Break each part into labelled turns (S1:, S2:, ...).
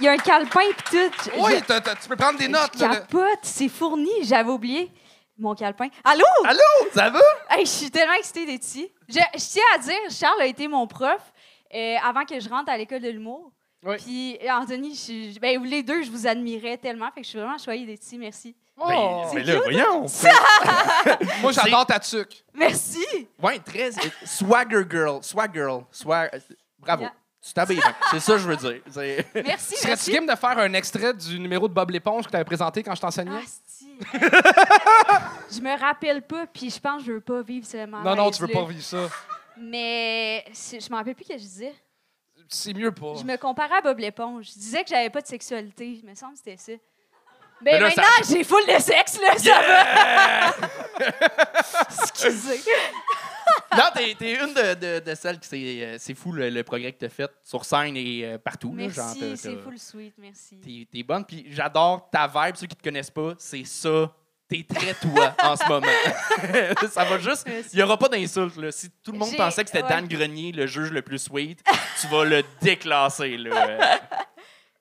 S1: Il y a un calepin et tout. Je-
S2: Oui,
S1: je-
S2: t'as- t'as- tu peux prendre des notes.
S1: je
S2: là.
S1: capote, c'est fourni. J'avais oublié mon calepin. Allô?
S2: Allô, ça va?
S1: Hey, je suis tellement excitée d'être ici. Je, je tiens à dire, Charles a été mon prof euh, avant que je rentre à l'école de l'humour.
S2: Oui.
S1: Puis Anthony, je, ben, vous les deux, je vous admirais tellement. Fait que je suis vraiment choyée d'être ici. Merci.
S2: Oh.
S3: Mais là, voyons!
S2: Moi, j'adore ta tuque.
S1: Merci!
S2: Ouais, très. Swagger girl. Swag girl. Swag. Bravo.
S1: Yeah.
S2: Tu t'habilles bien. C'est ça que je veux dire. C'est-
S1: Merci,
S2: Serais-tu
S1: merci.
S2: game de faire un extrait du numéro de Bob l'éponge que tu avais présenté quand je t'enseignais?
S1: Asti. je me rappelle pas, puis je pense que je veux pas vivre ce moment.
S2: non, non, tu veux pas vivre ça.
S1: Mais c'est- je me rappelle plus ce que je disais.
S2: C'est mieux pas.
S1: Je me comparais à Bob l'éponge. Je disais que j'avais pas de sexualité. Il me semble que c'était ça.
S2: Mais
S1: Ben
S2: ça-
S1: maintenant, j'ai full de sexe, là, ça va. Excusez.
S2: Non, t'es, t'es une de, de, de celles qui c'est, euh, c'est fou le, le progrès que t'as fait sur scène et euh, partout. là, genre,
S1: Merci, c'est
S2: t'as-
S1: full sweet, merci.
S2: T'es, t'es bonne, puis j'adore ta vibe. Ceux qui te connaissent pas, c'est ça. T'es très toi en ce moment. ça va juste.
S1: Merci.
S2: Il n'y aura pas d'insultes. Là. Si tout le monde
S1: J'ai-
S2: pensait que c'était
S1: ouais.
S2: Dan Grenier, le juge le plus sweet, tu vas le déclasser. Là.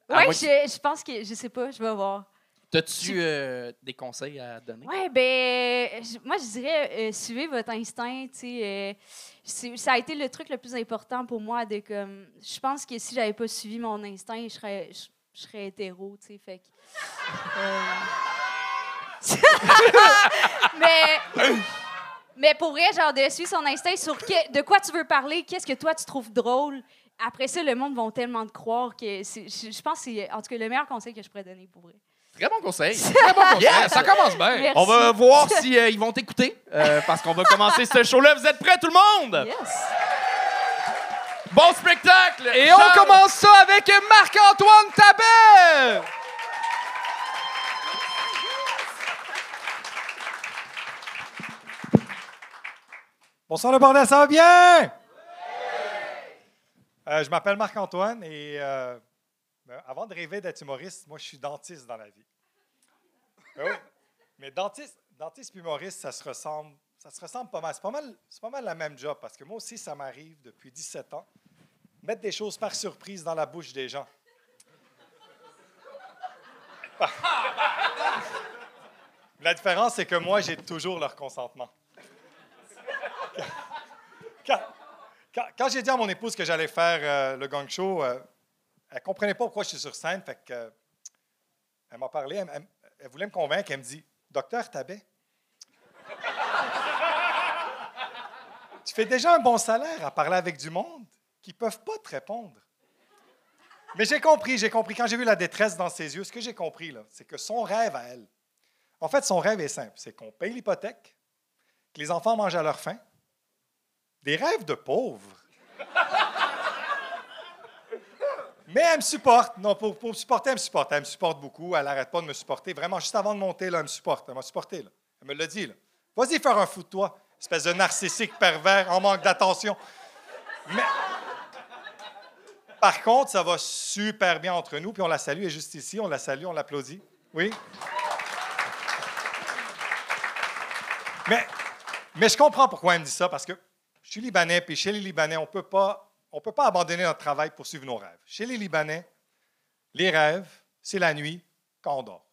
S2: À
S1: Ouais,
S2: moins
S1: je, je pense que, je sais pas, je vais voir.
S2: T'as-tu euh, des conseils à donner?
S1: Ouais, ben, je- moi, je dirais, euh, suivez votre instinct, tu sais. euh, ça a été le truc le plus important pour moi de comme. Je pense que si j'avais pas suivi mon instinct, je serais, je, je serais hétéro, tu sais. Fait que. euh, mais. Mais pour vrai, genre, de suivre son instinct sur que- de quoi tu veux parler, qu'est-ce que toi tu trouves drôle. Après ça, le monde va tellement te croire que je pense que c'est, en tout cas, le meilleur conseil que je pourrais donner pour vrai.
S2: Très bon conseil. Très bon conseil.
S3: Yes!
S2: Ça commence bien.
S1: Merci.
S2: On va voir si euh, ils vont t'écouter euh, parce qu'on va commencer ce show-là. Vous êtes prêts, tout le monde?
S1: Yes!
S2: Bon spectacle!
S3: Et on commence ça avec Marc-Antoine Tabet!
S4: Bonsoir le bordel, ça va bien? Euh, je m'appelle Marc-Antoine et euh, avant de rêver d'être humoriste, moi je suis dentiste dans la vie. Ben. Mais dentiste, dentiste humoriste, ça se ressemble, ça se ressemble pas mal. C'est pas mal, c'est pas mal la même job parce que moi aussi, ça m'arrive depuis 17 ans, mettre des choses par surprise dans la bouche des gens. La différence, c'est que moi, j'ai toujours leur consentement. Quand j'ai dit à mon épouse que j'allais faire euh, le gang show, euh, elle ne comprenait pas pourquoi je suis sur scène. Fait que, euh, elle m'a parlé, elle, voulait me convaincre. Elle me dit Docteur Tabet, tu fais déjà un bon salaire à parler avec du monde qui ne peuvent pas te répondre. Mais j'ai compris, j'ai compris. Quand j'ai vu la détresse dans ses yeux, ce que j'ai compris, là, c'est que son rêve à elle, en fait, son rêve est simple c'est qu'on paye l'hypothèque, que les enfants mangent à leur faim. Des rêves de pauvres. Mais elle me supporte. Non, pour, pour me supporter, elle me supporte. Elle me supporte beaucoup. Elle n'arrête pas de me supporter. Vraiment, juste avant de monter, là, elle me supporte. Elle m'a supporté. Là. Elle me l'a dit. Vas-y faire un fou de toi, espèce de narcissique pervers en manque d'attention. Mais... Par contre, ça va super bien entre nous. Puis on la salue. Est juste ici. On la salue, on l'applaudit. Oui? Mais, mais je comprends pourquoi elle me dit ça, parce que je suis Libanais, puis chez les Libanais, on peut pas, on peut pas abandonner notre travail pour suivre nos rêves. Chez les Libanais, les rêves, c'est la nuit quand on dort.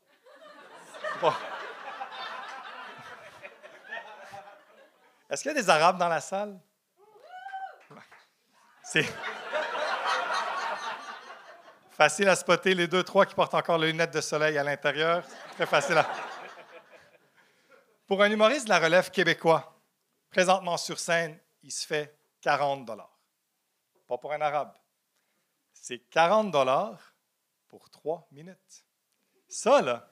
S4: Est-ce qu'il y a des Arabes dans la salle? C'est facile à spotter les deux, trois qui portent encore les lunettes de soleil à l'intérieur. Très facile à... Pour un humoriste de la relève québécois, présentement sur scène, il se fait 40 Pas pour un arabe. C'est 40 pour trois minutes. Ça, là,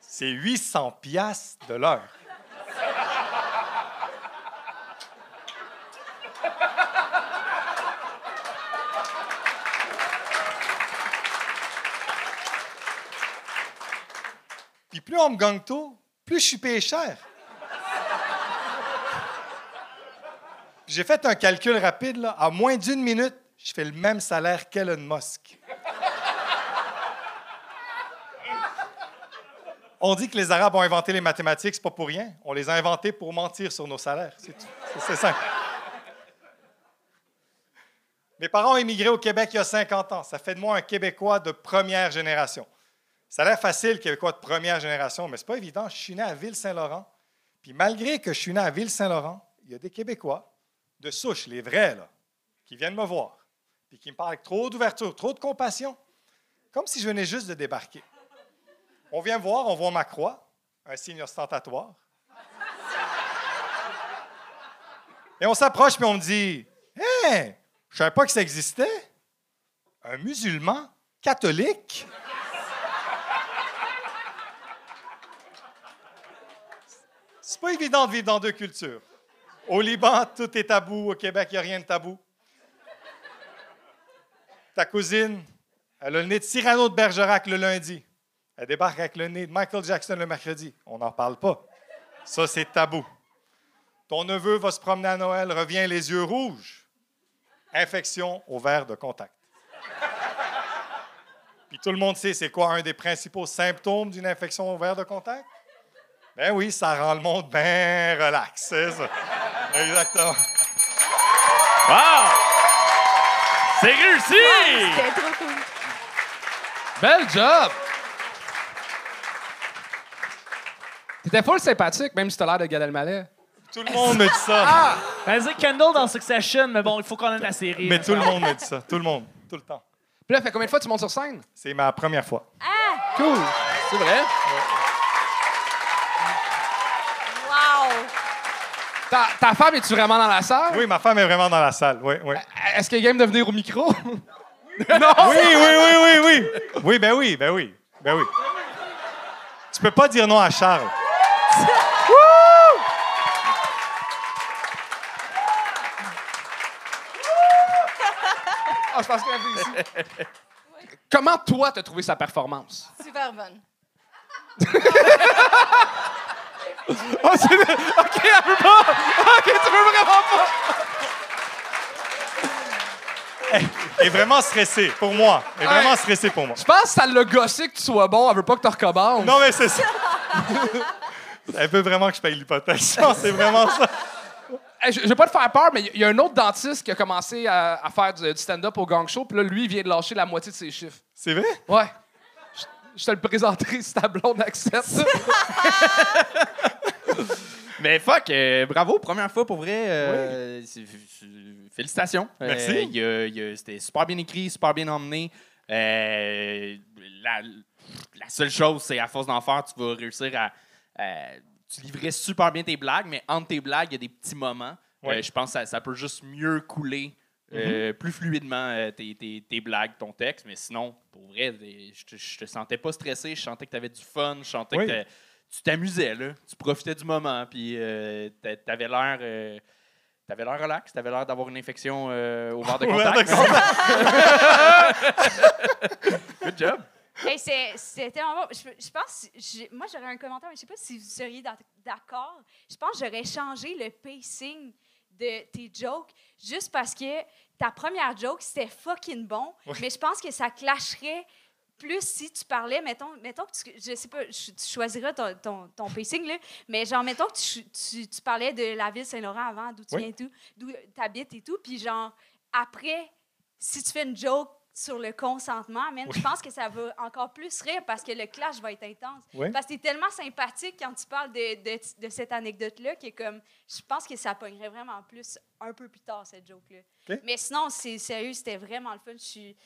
S4: c'est 800 piastres de l'heure. Puis plus on me gagne tôt, plus je suis payé cher. J'ai fait un calcul rapide, là. À moins d'une minute, je fais le même salaire qu'Elon Musk. On dit que les Arabes ont inventé les mathématiques, c'est pas pour rien. On les a inventés pour mentir sur nos salaires. C'est simple. Mes parents ont immigré au Québec il y a 50 ans. Ça fait de moi un Québécois de première génération. Ça a l'air facile, Québécois de première génération, mais c'est pas évident. Je suis né à Ville-Saint-Laurent. Puis malgré que je suis né à Ville-Saint-Laurent, il y a des Québécois de souche, les vrais, là, qui viennent me voir, puis qui me parlent avec trop d'ouverture, trop de compassion, comme si je venais juste de débarquer. On vient me voir, on voit ma croix, un signe ostentatoire. Et on s'approche, puis on me dit Hé, je savais pas que ça existait. Un musulman catholique. C'est pas évident de vivre dans deux cultures. Au Liban, tout est tabou. Au Québec, il n'y a rien de tabou. Ta cousine, elle a le nez de Cyrano de Bergerac le lundi. Elle débarque avec le nez de Michael Jackson le mercredi. On n'en parle pas. Ça, c'est tabou. Ton neveu va se promener à Noël, revient les yeux rouges. Infection au verre de contact. Puis tout le monde sait c'est quoi un des principaux symptômes d'une infection au verre de contact? Ben oui, ça rend le monde bien relax, ça. Exactement.
S2: Wow! C'est réussi!
S1: C'était trop cool.
S3: Bel job! T'étais full sympathique, même si t'as l'air de Gad Elmaleh.
S4: Tout le monde me dit ça.
S5: Vas-y, Kendall dans Succession, mais bon, il faut qu'on ait la série.
S4: Mais tout le monde me dit ça. Tout le monde. Tout le temps.
S3: Puis là, fait combien de fois tu montes sur scène?
S4: C'est ma première fois.
S3: Cool! C'est vrai? Ta, ta femme, es-tu vraiment dans la salle?
S4: Oui, ma femme est vraiment dans la salle. Oui, oui.
S3: Est-ce qu'elle est game de venir au micro? non!
S4: Oui, oui, oui, oui, oui. Oui, ben oui, ben oui. Ben oui. Tu peux pas dire non à Charles.
S3: Ah, je pense qu'elle vient ici. Comment toi, t'as trouvé sa performance?
S6: Super bonne.
S3: Oh, c'est... OK, elle veut pas! OK, tu veux vraiment pas!
S4: Elle est vraiment stressée pour moi. Elle est vraiment stressée pour moi.
S3: Je pense que ça l'a gossé que tu sois bon. Elle veut pas que tu recommences.
S4: Non, mais c'est ça. Elle veut vraiment que je paye l'hypothèque. Ça, C'est vraiment ça.
S3: Hey, je, je vais pas te faire peur, mais il y a un autre dentiste qui a commencé à, à faire du, du stand-up au gang show, puis là, lui, il vient de lâcher la moitié de ses chiffres.
S4: C'est vrai?
S3: Ouais. Je, je te le présenterai si ta blonde accepte.
S2: Mais fuck, euh, bravo, première fois pour vrai. euh, c'est- c'est- Félicitations.
S4: Merci.
S2: Euh, il y a- il y a- C'était super bien écrit, super bien emmené. Euh, la, la seule chose, c'est à force d'en faire, tu vas réussir à. à- tu livrais super bien tes blagues, mais entre tes blagues, il y a des petits moments.
S4: Ouais.
S2: Euh, je pense que ça, ça peut juste mieux couler. euh, plus fluidement euh, tes, tes- tes blagues, ton texte, mais sinon, pour vrai, des- je te, je te sentais pas stressé, je sentais que tu avais du fun, je sentais
S4: Oui.
S2: que t'a- tu t'amusais, là. Tu profitais du moment, puis euh, t'a- t'avais l'air. euh, T'avais l'air relax, t'avais l'air d'avoir une infection euh, au verre de contact. Good job.
S1: Hey, c'est- C'était vraiment bon. Je, je pense, moi j'aurais un commentaire, mais je sais pas si vous seriez d'ac- d'accord. Je pense que j'aurais changé le pacing de tes jokes juste parce que ta première joke c'était fucking bon, mais je pense que ça clasherait plus si tu parlais, mettons, mettons que tu, je sais pas, tu choisiras ton, ton, ton pacing, là, mais genre, mettons que tu, tu, tu parlais de la ville Saint-Laurent avant, d'où tu
S4: Oui.
S1: viens et tout, d'où tu habites et tout, puis genre, après, si tu fais une joke sur le consentement, man, je pense que ça va encore plus rire parce que le clash va être intense.
S4: Oui.
S1: Parce que tu es tellement sympathique quand tu parles de, de, de cette anecdote-là que comme je pense que ça pognerait vraiment plus un peu plus tard, cette joke-là.
S4: OK.
S1: Mais sinon, c'est sérieux, c'était vraiment le fun. Je suis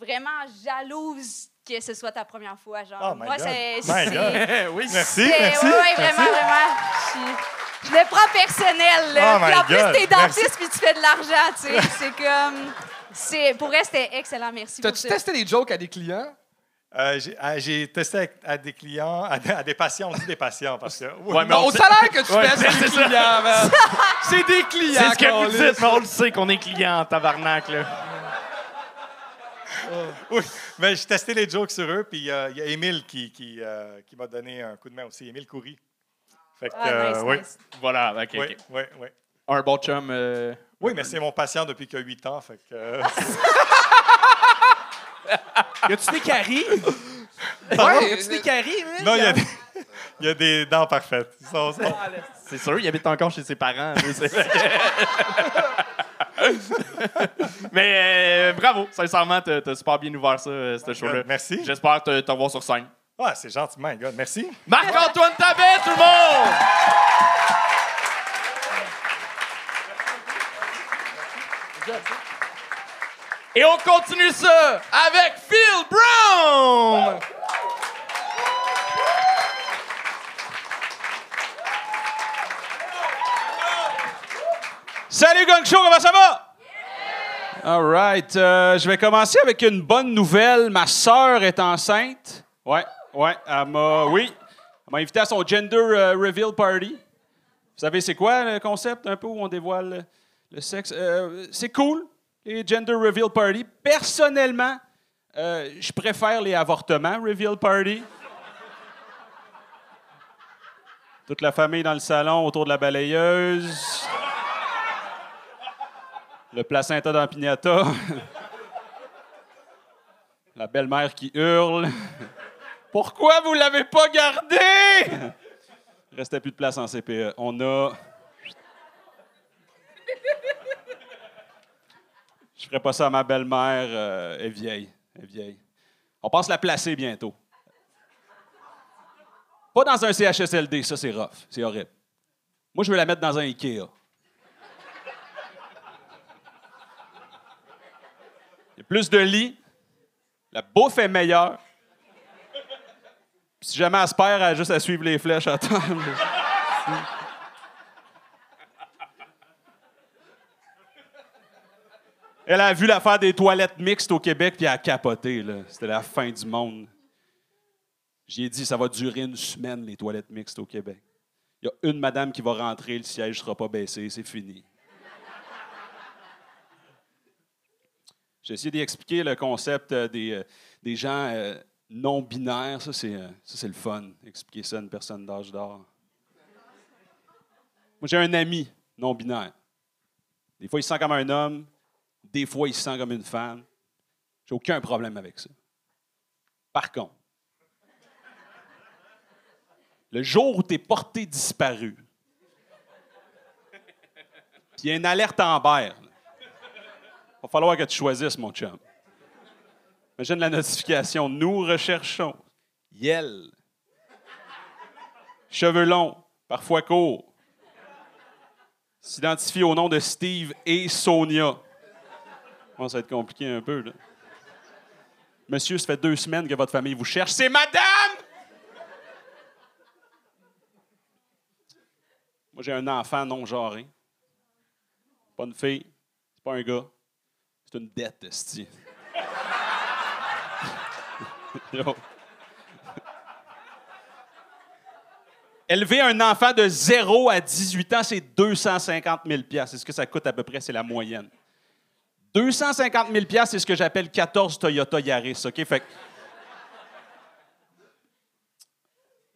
S1: vraiment jalouse que ce soit ta première fois. Genre,
S4: Oh my
S1: moi, c'est.
S2: Oui.
S4: Merci, merci.
S1: ouais, ouais,
S4: merci.
S1: vraiment, vraiment. Je, je le prends personnel. Là.
S4: Oh my
S1: Puis en plus,
S4: God,
S1: t'es
S4: merci.
S1: dentiste puis tu fais de l'argent, tu sais. C'est comme. C'est, pour elle, c'était excellent. Merci.
S3: T'as-tu testé des jokes à des clients?
S4: Euh, j'ai ah, j'ai testé à des clients, à, des- à des patients, on dit des patients parce que. oui.
S2: Ouais, mais
S3: Non,
S2: on
S3: au
S2: sait-
S3: salaire que tu
S2: Ouais,
S3: fais, c'est des
S2: ça.
S3: clients, man. C'est des clients,
S2: C'est ce que vous dites, mais on le sait qu'on est client en tabarnak, là.
S4: Oui, mais j'ai testé les jokes sur eux, puis euh, il y a Émile qui, qui, euh, qui m'a donné un coup de main aussi, Émile Coury. Fait que,
S1: Ah, nice,
S4: euh, oui,
S1: nice.
S2: Voilà, OK,
S4: oui, oui, oui.
S2: Un bon chum. euh,
S4: Oui, mais c'est mon patient depuis qu'il a 8 ans, fait que...
S5: Y a-tu des caries?
S3: Ouais,
S5: Y a-tu des caries, man?
S4: non, il y a des, Il y a des dents parfaites. Sont-
S2: C'est sûr, il habite encore chez ses parents. Mais euh, bravo, sincèrement, t'as super bien ouvert ça, euh, ce show-là.
S4: Merci.
S2: J'espère te, te revoir sur scène.
S4: Ah, c'est gentil, my God. Merci.
S2: Marc-Antoine Tabet, tout le monde! Et on continue ça avec Phil Brown!
S6: Salut Gang Show, comment ça va? All right. euh, je vais commencer avec une bonne nouvelle. Ma sœur est enceinte. Ouais, ouais. Elle m'a, oui. Elle m'a invité à son gender euh, reveal party. Vous savez, c'est quoi le concept un peu où on dévoile le, sexe? Euh, c'est cool, les gender reveal party. Personnellement, je préfère les avortements reveal party. Toute la famille dans le salon autour de la balayeuse. Le placenta dans la belle-mère qui hurle. Pourquoi vous l'avez pas gardé? Restait plus de place en CPE. On a. Je ferai pas ça à ma belle-mère. euh, elle est vieille. Elle est vieille. On pense la placer bientôt. Pas dans un CHSLD, ça c'est rough. C'est horrible. Moi, je veux la mettre dans un IKEA. Il y a plus de lits. La bouffe est meilleure. Si jamais elle se perd, elle a juste à suivre les flèches à table. Elle a vu l'affaire des toilettes mixtes au Québec, puis elle a capoté. C'était la fin du monde. J'ai dit, ça va durer une semaine, les toilettes mixtes au Québec. Il y a une madame qui va rentrer, le siège ne sera pas baissé, c'est fini. J'ai essayé d'expliquer le concept euh, des, euh, des gens euh, non binaires. Ça, c'est ça, c'est le fun, expliquer ça à une personne d'âge d'or. Moi, j'ai un ami non binaire. Des fois, il se sent comme un homme. Des fois, il se sent comme une femme. J'ai aucun problème avec ça. Par contre, le jour où tu es porté disparu, puis il y a une alerte en berre, va falloir que tu choisisses, mon chum. Imagine la notification. Nous recherchons. Yel. Cheveux longs, parfois courts. S'identifie au nom de Steve et Sonia. Bon, ça va être compliqué un peu, là. Monsieur, ça fait deux semaines que votre famille vous cherche. C'est madame! Moi, j'ai un enfant non genré. Pas une fille, c'est pas un gars. Une dette, esti. Élever un enfant de 0 à 18 ans, c'est 250 000 C'est ce que ça coûte à peu près, c'est la moyenne. 250 000 c'est ce que j'appelle 14 Toyota Yaris, OK? Fait que-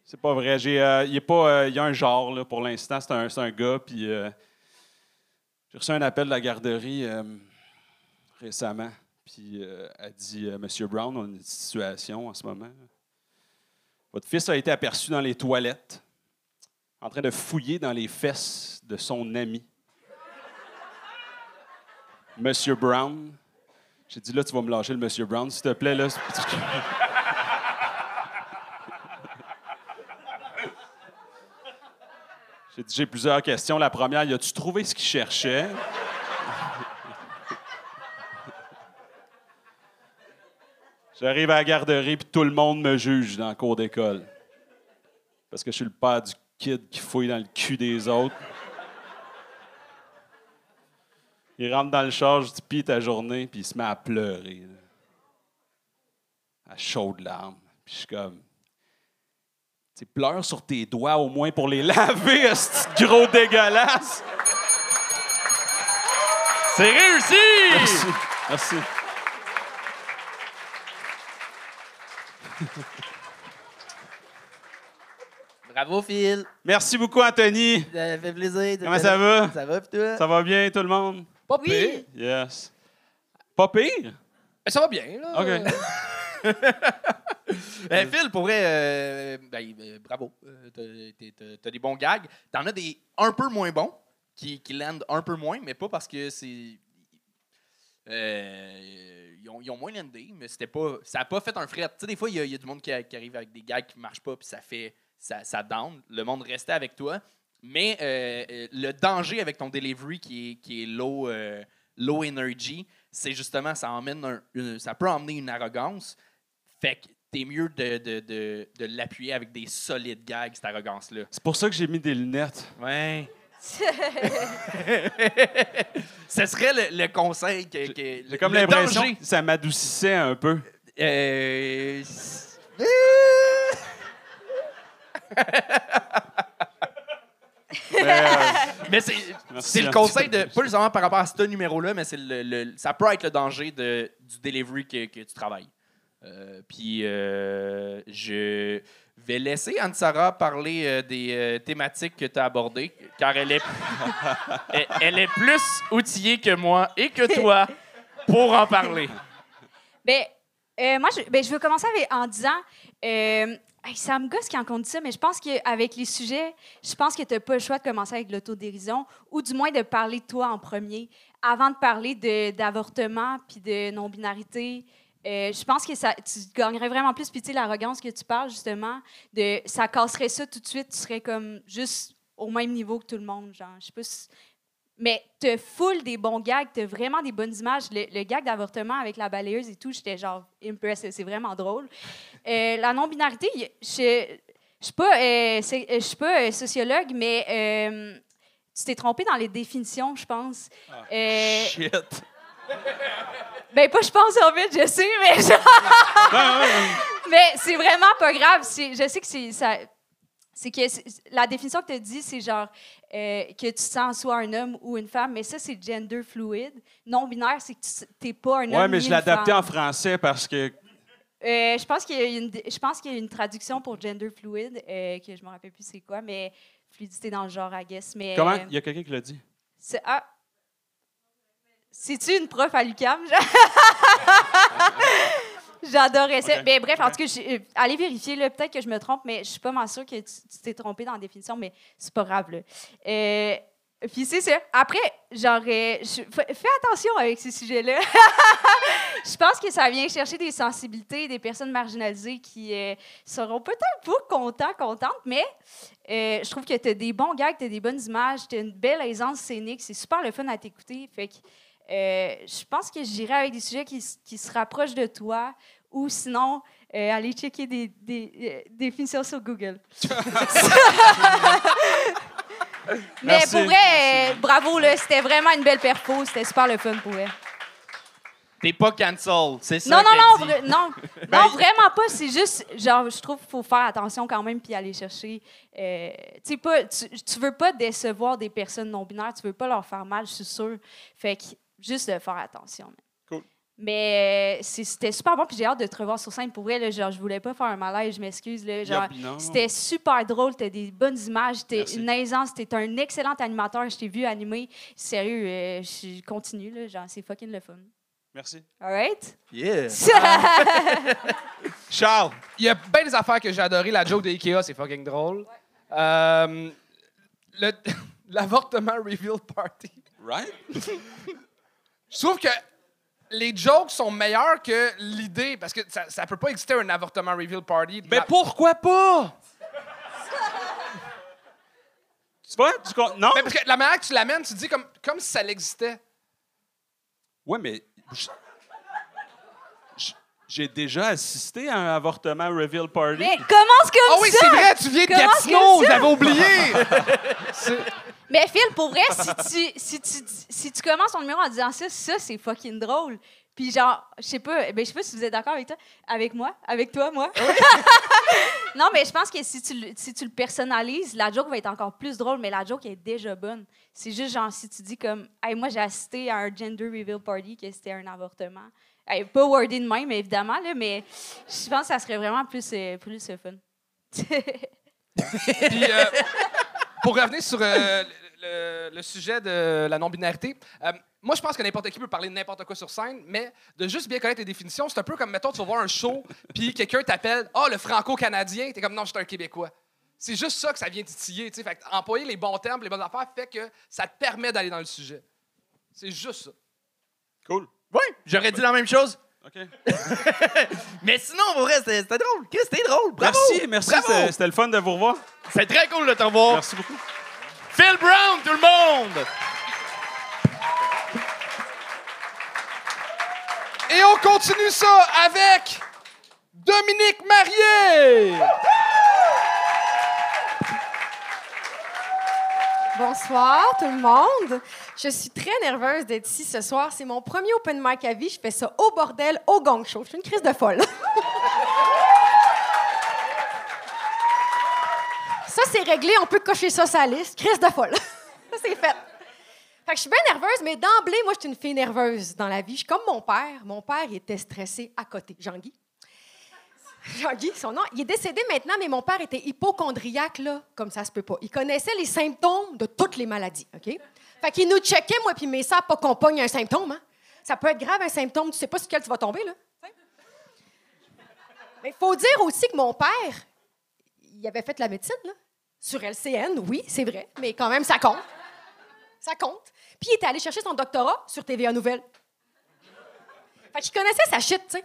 S6: C'est pas vrai. Euh, il, est pas, euh, y a un genre, là, pour l'instant. C'est un, un gars, puis euh, j'ai reçu un appel de la garderie euh, récemment. Puis euh, dit euh, Monsieur Brown, on a une situation en ce moment. Votre fils a été aperçu dans les toilettes, en train de fouiller dans les fesses de son ami. Monsieur Brown. J'ai dit là, tu vas me lâcher le Monsieur Brown, s'il te plaît. Là. J'ai dit, j'ai plusieurs questions. La première, y a-tu trouvé ce qu'il cherchait? J'arrive à la garderie, puis tout le monde me juge dans le cours d'école. Parce que je suis le père du kid qui fouille dans le cul des autres. Il rentre dans le char, je dis, pis ta journée, puis il se met à pleurer. là. À chaudes larmes. Puis je suis comme, tu sais, pleure sur tes doigts au moins pour les laver, ce gros dégueulasse.
S2: C'est réussi!
S6: Merci. Merci.
S7: Bravo, Phil.
S6: Merci beaucoup, Anthony.
S7: Ça fait plaisir.
S6: Comment ça va?
S7: Ça va, toi?
S6: Ça va bien, tout le monde?
S3: Pas
S1: Oui.
S3: pire.
S6: Yes. Pas pire?
S3: Mais ça va bien, là.
S6: OK.
S2: Euh, Phil, pour vrai, euh, ben, euh, bravo. Euh, t'as des bons gags. T'en as des un peu moins bons, qui, qui landent un peu moins, mais pas parce que c'est. Euh, ils, ont, ils ont moins landé, mais c'était pas. Ça n'a pas fait un fret. Tu sais, des fois, il y, a- il y a du monde qui, qui arrive avec des gags qui marchent pas, puis ça fait. Ça, ça down. Le monde restait avec toi. Mais euh, euh, le danger avec ton delivery qui est, qui est low, euh, low energy, c'est justement, ça emmène un- une- ça peut emmener une arrogance. Fait que t'es mieux de, de, de, de l'appuyer avec des solides gags, cette arrogance-là.
S6: C'est pour ça que j'ai mis des lunettes.
S2: Ouais. Ce serait le, le conseil que. que
S6: J'ai comme
S2: le
S6: l'impression
S2: danger.
S6: que ça m'adoucissait un peu.
S2: Euh,
S6: Mais, euh,
S2: mais c'est
S6: Merci,
S2: c'est le conseil de. Pas justement par rapport à ce numéro-là, mais c'est le, le- ça peut être le danger de, du delivery que, que tu travailles. Euh, Puis euh, je vais laisser Anne-Sara parler euh, des euh, thématiques que tu as abordées, car elle est, elle, elle est plus outillée que moi et que toi pour en parler.
S1: Ben, euh, moi, je, ben, je veux commencer avec, en disant, euh, hey, ça me gosse quand on dit ça, mais je pense qu'avec les sujets, je pense que tu n'as pas le choix de commencer avec l'autodérision ou du moins de parler de toi en premier avant de parler de- d'avortement puis de non-binarité. Euh, je pense que ça, tu gagnerais vraiment plus. Puis, tu sais, l'arrogance que tu parles, justement, de, ça casserait ça tout de suite. Tu serais comme juste au même niveau que tout le monde. Genre, je sais pas si- mais te full des bons gags, t'as vraiment des bonnes images. Le, le gag d'avortement avec la balayeuse et tout, j'étais genre impressed. C'est vraiment drôle. Euh, la non-binarité, je je suis pas, euh, suis pas sociologue, mais tu t'es trompé dans les définitions, je pense. Euh,
S6: shit.
S1: ben, pas je pense en fait, je sais, mais genre- Mais c'est vraiment pas grave. Je sais que c'est ça. C'est que la définition que tu as dit, c'est genre euh, que tu sens soit un homme ou une femme, mais ça, c'est gender fluide. Non-binaire, c'est que tu n'es pas un homme.
S6: Ouais, mais
S1: ni
S6: je l'ai adapté en français parce que.
S1: Euh, je pense qu'il y a une, je pense qu'il y a une traduction pour gender fluide, euh, que je me rappelle plus c'est quoi, mais fluidité dans le genre, I guess. Mais,
S6: Comment?
S1: euh,
S6: Il y a quelqu'un qui l'a dit.
S1: c'est- ah. C'est-tu une prof à l'UQAM? J'adorais ça. Mais bref, en tout cas, euh, allez vérifier. là. Peut-être que je me trompe, mais je suis pas mal sûre que tu t'es trompé dans la définition, mais c'est pas grave. Là. Euh, puis c'est ça. Après, genre, euh, je- fais fais attention avec ces sujets-là. je pense que ça vient chercher des sensibilités des personnes marginalisées qui euh, seront peut-être pas contents, contentes, mais euh, je trouve que tu as des bons gags, tu as des bonnes images, tu as une belle aisance scénique. C'est super le fun à t'écouter. Fait que euh, je pense que j'irai avec des sujets qui, se rapprochent de toi ou sinon euh, aller checker des, des, euh, définitions sur Google. Mais
S6: Merci.
S1: pour vrai, euh, bravo, là, c'était vraiment une belle perfo. C'était super le fun pour elle.
S2: T'es pas cancel, c'est ça.
S1: Non, non, non,
S2: dit.
S1: non,
S2: Ben,
S1: non, vraiment pas. C'est juste, genre, je trouve qu'il faut faire attention quand même puis aller chercher. euh, pas, tu, tu veux pas décevoir des personnes non-binaires, tu veux pas leur faire mal, je suis sûre. Fait que juste de faire attention. man.
S6: Cool.
S1: Mais euh, c'était super bon, puis j'ai hâte de te revoir sur scène. Pour vrai, là, genre, je voulais pas faire un malaise, je m'excuse. c'était super drôle, t'as des bonnes images, t'es une aisance, t'es un excellent animateur, je t'ai vu animer. Sérieux, euh, je continue, là, genre, c'est fucking le fun.
S6: Merci.
S1: All right?
S2: Yeah.
S6: Charles!
S3: Il y a bien des affaires que j'ai adoré. La joke de Ikea, c'est fucking drôle. Euh, le- L'avortement reveal party.
S6: Right?
S3: Je trouve que les jokes sont meilleurs que l'idée, parce que ça, ça peut pas exister un avortement reveal party.
S6: Mais
S3: La-
S6: pourquoi pas? tu vois? Tu Non?
S3: Mais parce que la manière que tu l'amènes, tu dis comme, comme si ça l'existait.
S6: Ouais, mais. J'ai déjà assisté à un avortement reveal party.
S1: Mais commence comme
S3: Ah oui,
S1: ça!
S3: c'est vrai, tu viens de
S1: Comment
S3: Gatineau,
S1: que
S3: j'avais oublié.
S1: Mais Phil, pour vrai, si tu, si, tu, si tu commences ton numéro en disant ça, ça, c'est fucking drôle. Puis genre, je sais pas, ben, je sais pas si vous êtes d'accord avec toi, avec moi, avec toi, moi. non, mais je pense que si tu, le- si tu le personnalises, la joke va être encore plus drôle, mais la joke est déjà bonne. C'est juste genre, si tu dis comme, hey, moi, j'ai assisté à un gender reveal party, que c'était un avortement. Hey, pas wordé de même, évidemment, là, mais je pense que ça serait vraiment plus, euh, plus euh, fun.
S3: Puis, euh, pour revenir sur euh, le, sujet de la non-binarité, euh, moi, je pense que n'importe qui peut parler de n'importe quoi sur scène, mais de juste bien connaître les définitions, c'est un peu comme, mettons, tu vas voir un show, puis quelqu'un t'appelle « Ah, le franco-canadien », t'es comme « Non, je suis un Québécois ». C'est juste ça que ça vient titiller, tu sais. Fait employer les bons termes, les bonnes affaires, fait que ça te permet d'aller dans le sujet. C'est juste ça.
S6: Cool.
S2: Oui, j'aurais dit la même chose.
S6: OK.
S2: Mais sinon, au vrai, c'était drôle. Chris, C'était drôle. Bravo.
S6: Merci, merci. C'était le fun de vous revoir.
S2: C'est très cool de te revoir.
S6: Merci beaucoup.
S2: Phil Brown, tout le monde.
S3: Et on continue ça avec Dominique Marié!
S8: Bonsoir tout le monde. Je suis très nerveuse d'être ici ce soir. C'est mon premier open mic à vie. Je fais ça au bordel, au gang show. Je suis une crise de folle. ça, c'est réglé. On peut cocher ça sur la liste. Crise de folle. c'est fait. Fait que je suis bien nerveuse, mais d'emblée, moi, je suis une fille nerveuse dans la vie. Je suis comme mon père. Mon père, il était stressé à côté. Jean-Guy. Jean-Guy, son nom. Il est décédé maintenant, mais mon père était hypochondriaque, là, comme ça se peut pas. Il connaissait les symptômes de toutes les maladies, OK? Fait qu'il nous checkait, moi puis mes sœurs, pas qu'on pogne un symptôme, hein? Ça peut être grave, un symptôme, tu sais pas sur quel tu vas tomber, là. Mais il faut dire aussi que mon père, il avait fait la médecine, là. Sur LCN, oui, c'est vrai, mais quand même, ça compte. Ça compte. Puis il était allé chercher son doctorat sur TVA Nouvelle. Fait qu'il connaissait sa shit, tu.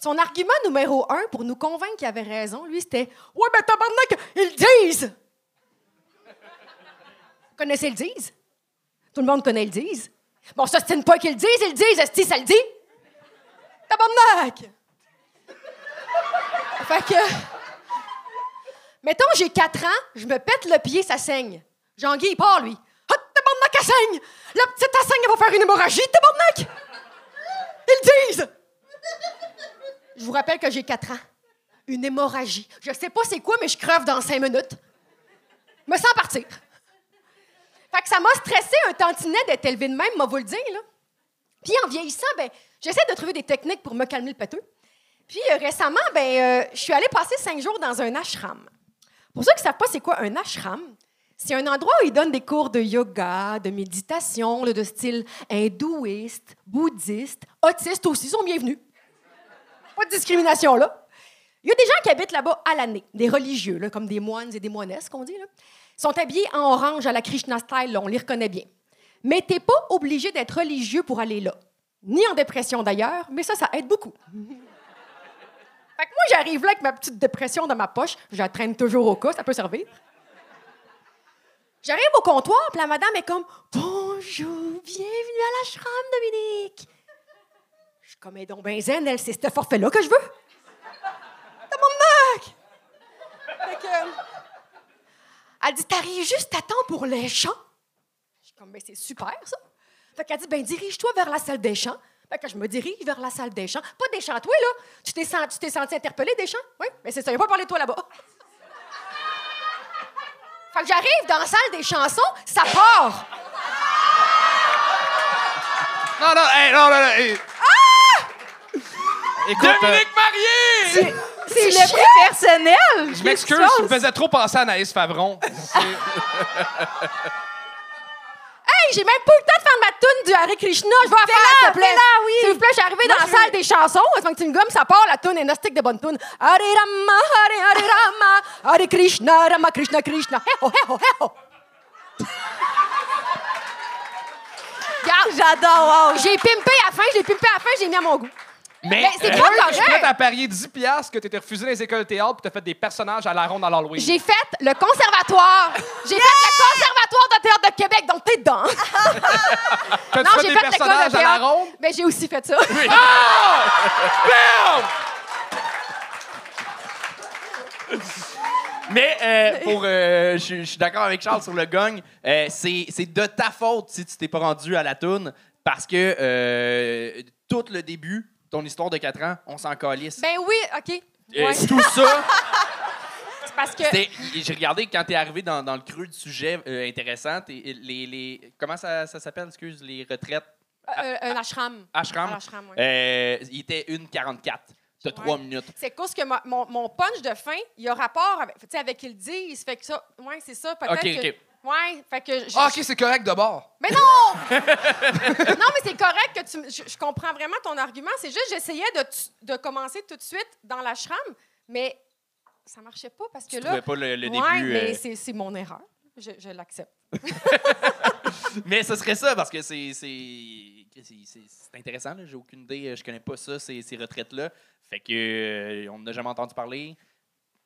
S8: Son argument numéro un pour nous convaincre qu'il avait raison, lui, c'était Ouais, ben tabarnak, ils disent! Vous connaissez le disent? Tout le monde connaît le disent. Bon, ça, c'est pas qu'ils le disent, ils le disent, est ça le dit? Tabarnak! fait que. Mettons, j'ai 4 ans, je me pète le pied, ça saigne. Jean-Guy, il part, lui. Ah, tabarnak, elle saigne! La petite, elle saigne, elle va faire une hémorragie, tabarnak! Ils disent! Je vous rappelle que j'ai 4 ans. Une hémorragie. Je sais pas c'est quoi, mais je crève dans 5 minutes. Me sens partir. Fait que ça m'a stressé un tantinet d'être élevé de même, moi vous le dire, là. Puis en vieillissant, ben, j'essaie de trouver des techniques pour me calmer le péteux. Puis euh, récemment, ben, euh, je suis allée passer cinq jours dans un ashram. Pour ceux qui ne savent pas c'est quoi un ashram, c'est un endroit où ils donnent des cours de yoga, de méditation, de style hindouiste, bouddhiste, autiste aussi, ils sont bienvenus. Pas de discrimination là. Il y a des gens qui habitent là-bas à l'année, des religieux, là, comme des moines et des moinesses, qu'on dit. Là. Ils sont habillés en orange à la Krishna style, là, on les reconnaît bien. Mais t'es pas obligé d'être religieux pour aller là. Ni en dépression d'ailleurs, mais ça, ça aide beaucoup. Fait que moi, j'arrive là avec ma petite dépression dans ma poche. Je la traîne toujours au cas, ça peut servir. J'arrive au comptoir, puis la madame est comme Bonjour, bienvenue à l'ashram, Dominique. Je suis comme, elle est donc ben zen, elle, c'est ce forfait-là que je veux. Tabarnak! Fait que, euh, elle dit, t'arrives juste à temps pour les chants. Je suis comme, ben c'est super, ça. Fait qu'elle dit, ben dirige-toi vers la salle des chants. Fait que je me dirige vers la salle des chants. Pas des chants, toi, là. Tu t'es senti, tu t'es senti interpellé des chants? Oui, mais c'est ça, il a pas parlé de toi là-bas. Fait que j'arrive dans la salle des chansons, ça part.
S3: Non, non, hey, non, non, non. hey.
S5: Écoute, euh,
S3: Dominique Marié!
S1: C'est le prix personnel.
S3: Je m'excuse, je me faisais trop penser à Anaïs Favron.
S8: Hey, j'ai même pas eu le temps de faire ma toune du Hare Krishna. Je vais la faire, s'il te plaît. Je suis arrivée dans la salle des chansons. Avant que tu me gommes, ça part, la toune est nosttique de bonne toune. Hare Rama, Hare Hare Rama, Hare Krishna, Rama Krishna Krishna. Hey ho, hey ho, hey ho.
S1: J'adore, wow.
S8: j'ai pimpé à la fin, j'ai pimpé à la fin, j'ai mis à mon goût.
S2: Mais,
S8: Ben, c'est
S2: euh,
S8: pas
S3: Je suis prête à parier 10 piastres que tu étais refusé dans les écoles de théâtre puis tu as fait des personnages à la ronde à l'Halloween.
S8: J'ai fait le conservatoire. J'ai fait le conservatoire de théâtre de Québec, donc t'es dedans.
S3: T'as-tu
S8: Non,
S3: fait
S8: j'ai
S3: des
S8: fait l'école
S3: personnages
S8: de
S3: à la
S8: théâtre.
S3: ronde?
S8: Mais j'ai aussi fait ça.
S2: Mais euh, pour, euh, je je suis d'accord avec Charles sur le gong. Euh, c'est c'est de ta faute si tu t'es pas rendu à la toune parce que euh, tout le début, ton histoire de 4 ans, on s'en calisse.
S8: Ben oui, OK.
S2: Euh,
S8: Ouais.
S2: Tout ça,
S8: C'est parce que.
S2: j'ai regardé quand t'es arrivé dans, dans le creux du sujet euh, intéressant. les, les, comment ça, ça s'appelle, excuse, les retraites?
S8: Euh, un ashram.
S2: ashram?
S8: Un ashram, ouais.
S2: Euh, il était 1,44. T'as 3
S8: Ouais.
S2: minutes.
S8: C'est cause que ma- mon, mon punch de fin, il a rapport avec, tu sais, avec ils le disent. Fait que ça, ouais, c'est ça. Peut-être
S2: OK,
S8: que
S2: OK.
S8: Ouais, fait que. je-
S3: Ah, OK, c'est correct de bord.
S8: Mais non! non, mais c'est correct que tu. Je, je comprends vraiment ton argument. C'est juste, j'essayais de, de commencer tout de suite dans l'ashram, mais ça marchait pas parce que
S2: Tu
S8: là.
S2: trouvais pas le, le
S8: ouais,
S2: début.
S8: mais
S2: euh,
S8: c'est c'est mon erreur. Je, je l'accepte.
S2: Mais ce serait ça, parce que c'est c'est- c'est- c'est- c'est intéressant. là. J'ai aucune idée. euh, Je connais pas ça, ces, ces retraites-là. Fait que euh, on n'a jamais entendu parler.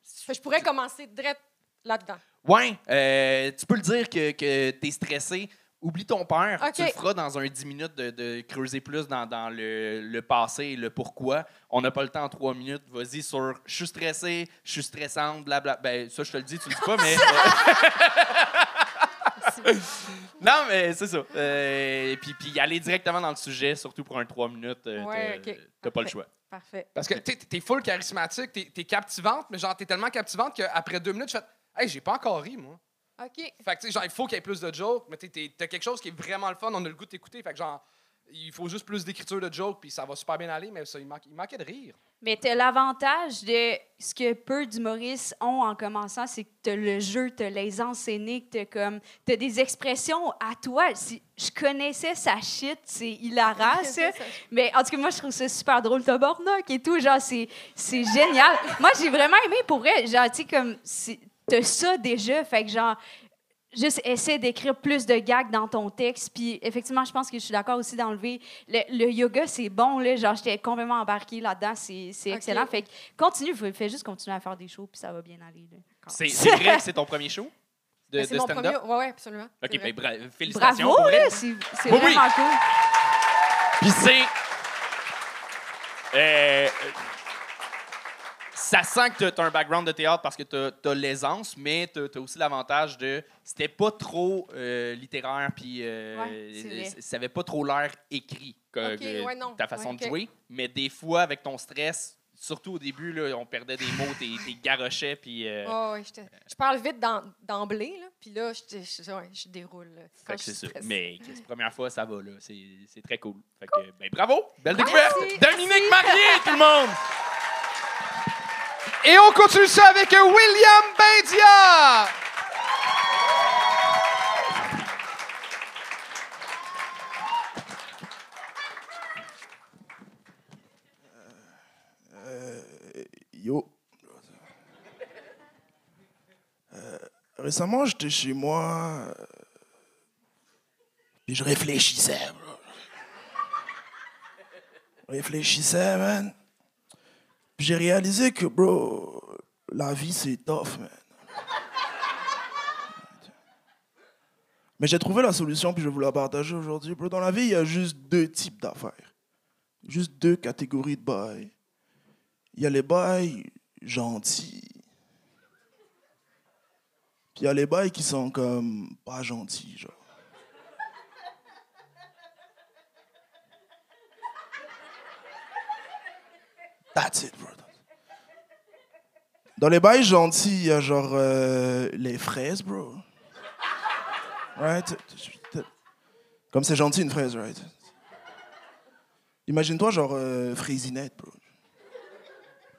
S8: Fait je pourrais commencer direct là-dedans.
S2: Ouais, euh, tu peux le dire que, que tu es stressé. Oublie ton père.
S8: OK.
S2: Tu le feras dans un 10 minutes de, de creuser plus dans, dans le, le passé et le pourquoi. On n'a pas le temps en 3 minutes. Vas-y sur je suis stressé, je suis stressante, blabla. Ben, ça, je te le dis, tu le dis pas, mais. non, mais c'est ça. Euh, puis, puis aller directement dans le sujet, surtout pour un 3 minutes, euh,
S8: Ouais,
S2: t'as
S8: OK.
S2: t'as pas le choix.
S8: Parfait.
S3: Parce que t'es es full charismatique, t'es es captivante, mais genre, t'es tellement captivante qu'après deux minutes, tu fais Hey, j'ai pas encore ri, moi.
S8: OK.
S3: Fait que, tu sais, genre, il faut qu'il y ait plus de jokes, mais t'es- t'es- t'as quelque chose qui est vraiment le fun, on a le goût de t'écouter. Fait que, genre, il faut juste plus d'écriture de jokes, puis ça va super bien aller, mais ça, il, manque- il manquait de rire.
S1: Mais tu as l'avantage de ce que peu d'humoristes ont en commençant, c'est que tu as le jeu, tu as l'aisance scénique, tu as, des expressions à toi. Si je connaissais sa shit, c'est hilarant, ça. Mais en tout cas, moi, je trouve ça super drôle, tabarnak et tout. Genre, c'est, c'est génial. moi, j'ai vraiment aimé pour vrai. Genre, tu sais, comme, t'as ça déjà. Fait que, genre, juste essaie d'écrire plus de gags dans ton texte. Puis, effectivement, je pense que je suis d'accord aussi d'enlever. Le, le yoga, c'est bon, là. Genre, j'étais complètement embarquée là-dedans. C'est, c'est
S8: Ok.
S1: excellent. Fait que, continue. Fais, juste continuer à faire des shows, puis ça va bien aller, là.
S2: C'est c'est vrai que c'est ton premier show de,
S8: Ben,
S2: de
S8: c'est mon
S2: stand-up?
S8: premier. Ouais, absolument.
S2: OK, ben, bra- félicitations.
S1: Bravo. C'est, c'est
S2: Oui, oui.
S1: vraiment cool.
S2: Puis c'est. Euh, ça sent que tu as un background de théâtre parce que tu as, l'aisance, mais tu as, aussi l'avantage de. C'était pas trop euh, littéraire, puis euh,
S1: Ouais,
S2: ça avait pas trop l'air écrit, que,
S8: ouais,
S2: ta façon de jouer. Mais des fois, avec ton stress, surtout au début, là, on perdait des mots, t'es t'es garochais, puis. euh,
S8: Ouais, ouais, j'étais- je parle vite d'em- d'emblée, là. Puis là, je, je, ouais, je déroule. là,
S2: fait
S8: Quand
S2: que
S8: je
S2: c'est. Mais Chris, première fois, ça va, là. C'est très cool. Fait que, ben, bravo! Belle découverte! Dominique Marié, tout le monde!
S3: Et on continue ça avec euh, William Bendia!
S9: Yo. Euh, récemment, j'étais chez moi. euh, Puis je réfléchissais, bro. Réfléchissais, man. J'ai réalisé que, bro, la vie, c'est tough, man. Mais j'ai trouvé la solution, puis je vais vous la partager aujourd'hui, bro. Dans la vie, il y a juste deux types d'affaires. Juste deux catégories de bails. Il y a les bails gentils. Puis il y a les bails qui sont comme pas gentils, genre. That's it, bro. Dans les bails gentils, il y a genre euh, les fraises, bro. Right? Comme c'est gentil une fraise, right? Imagine-toi genre euh, fraisinette, bro.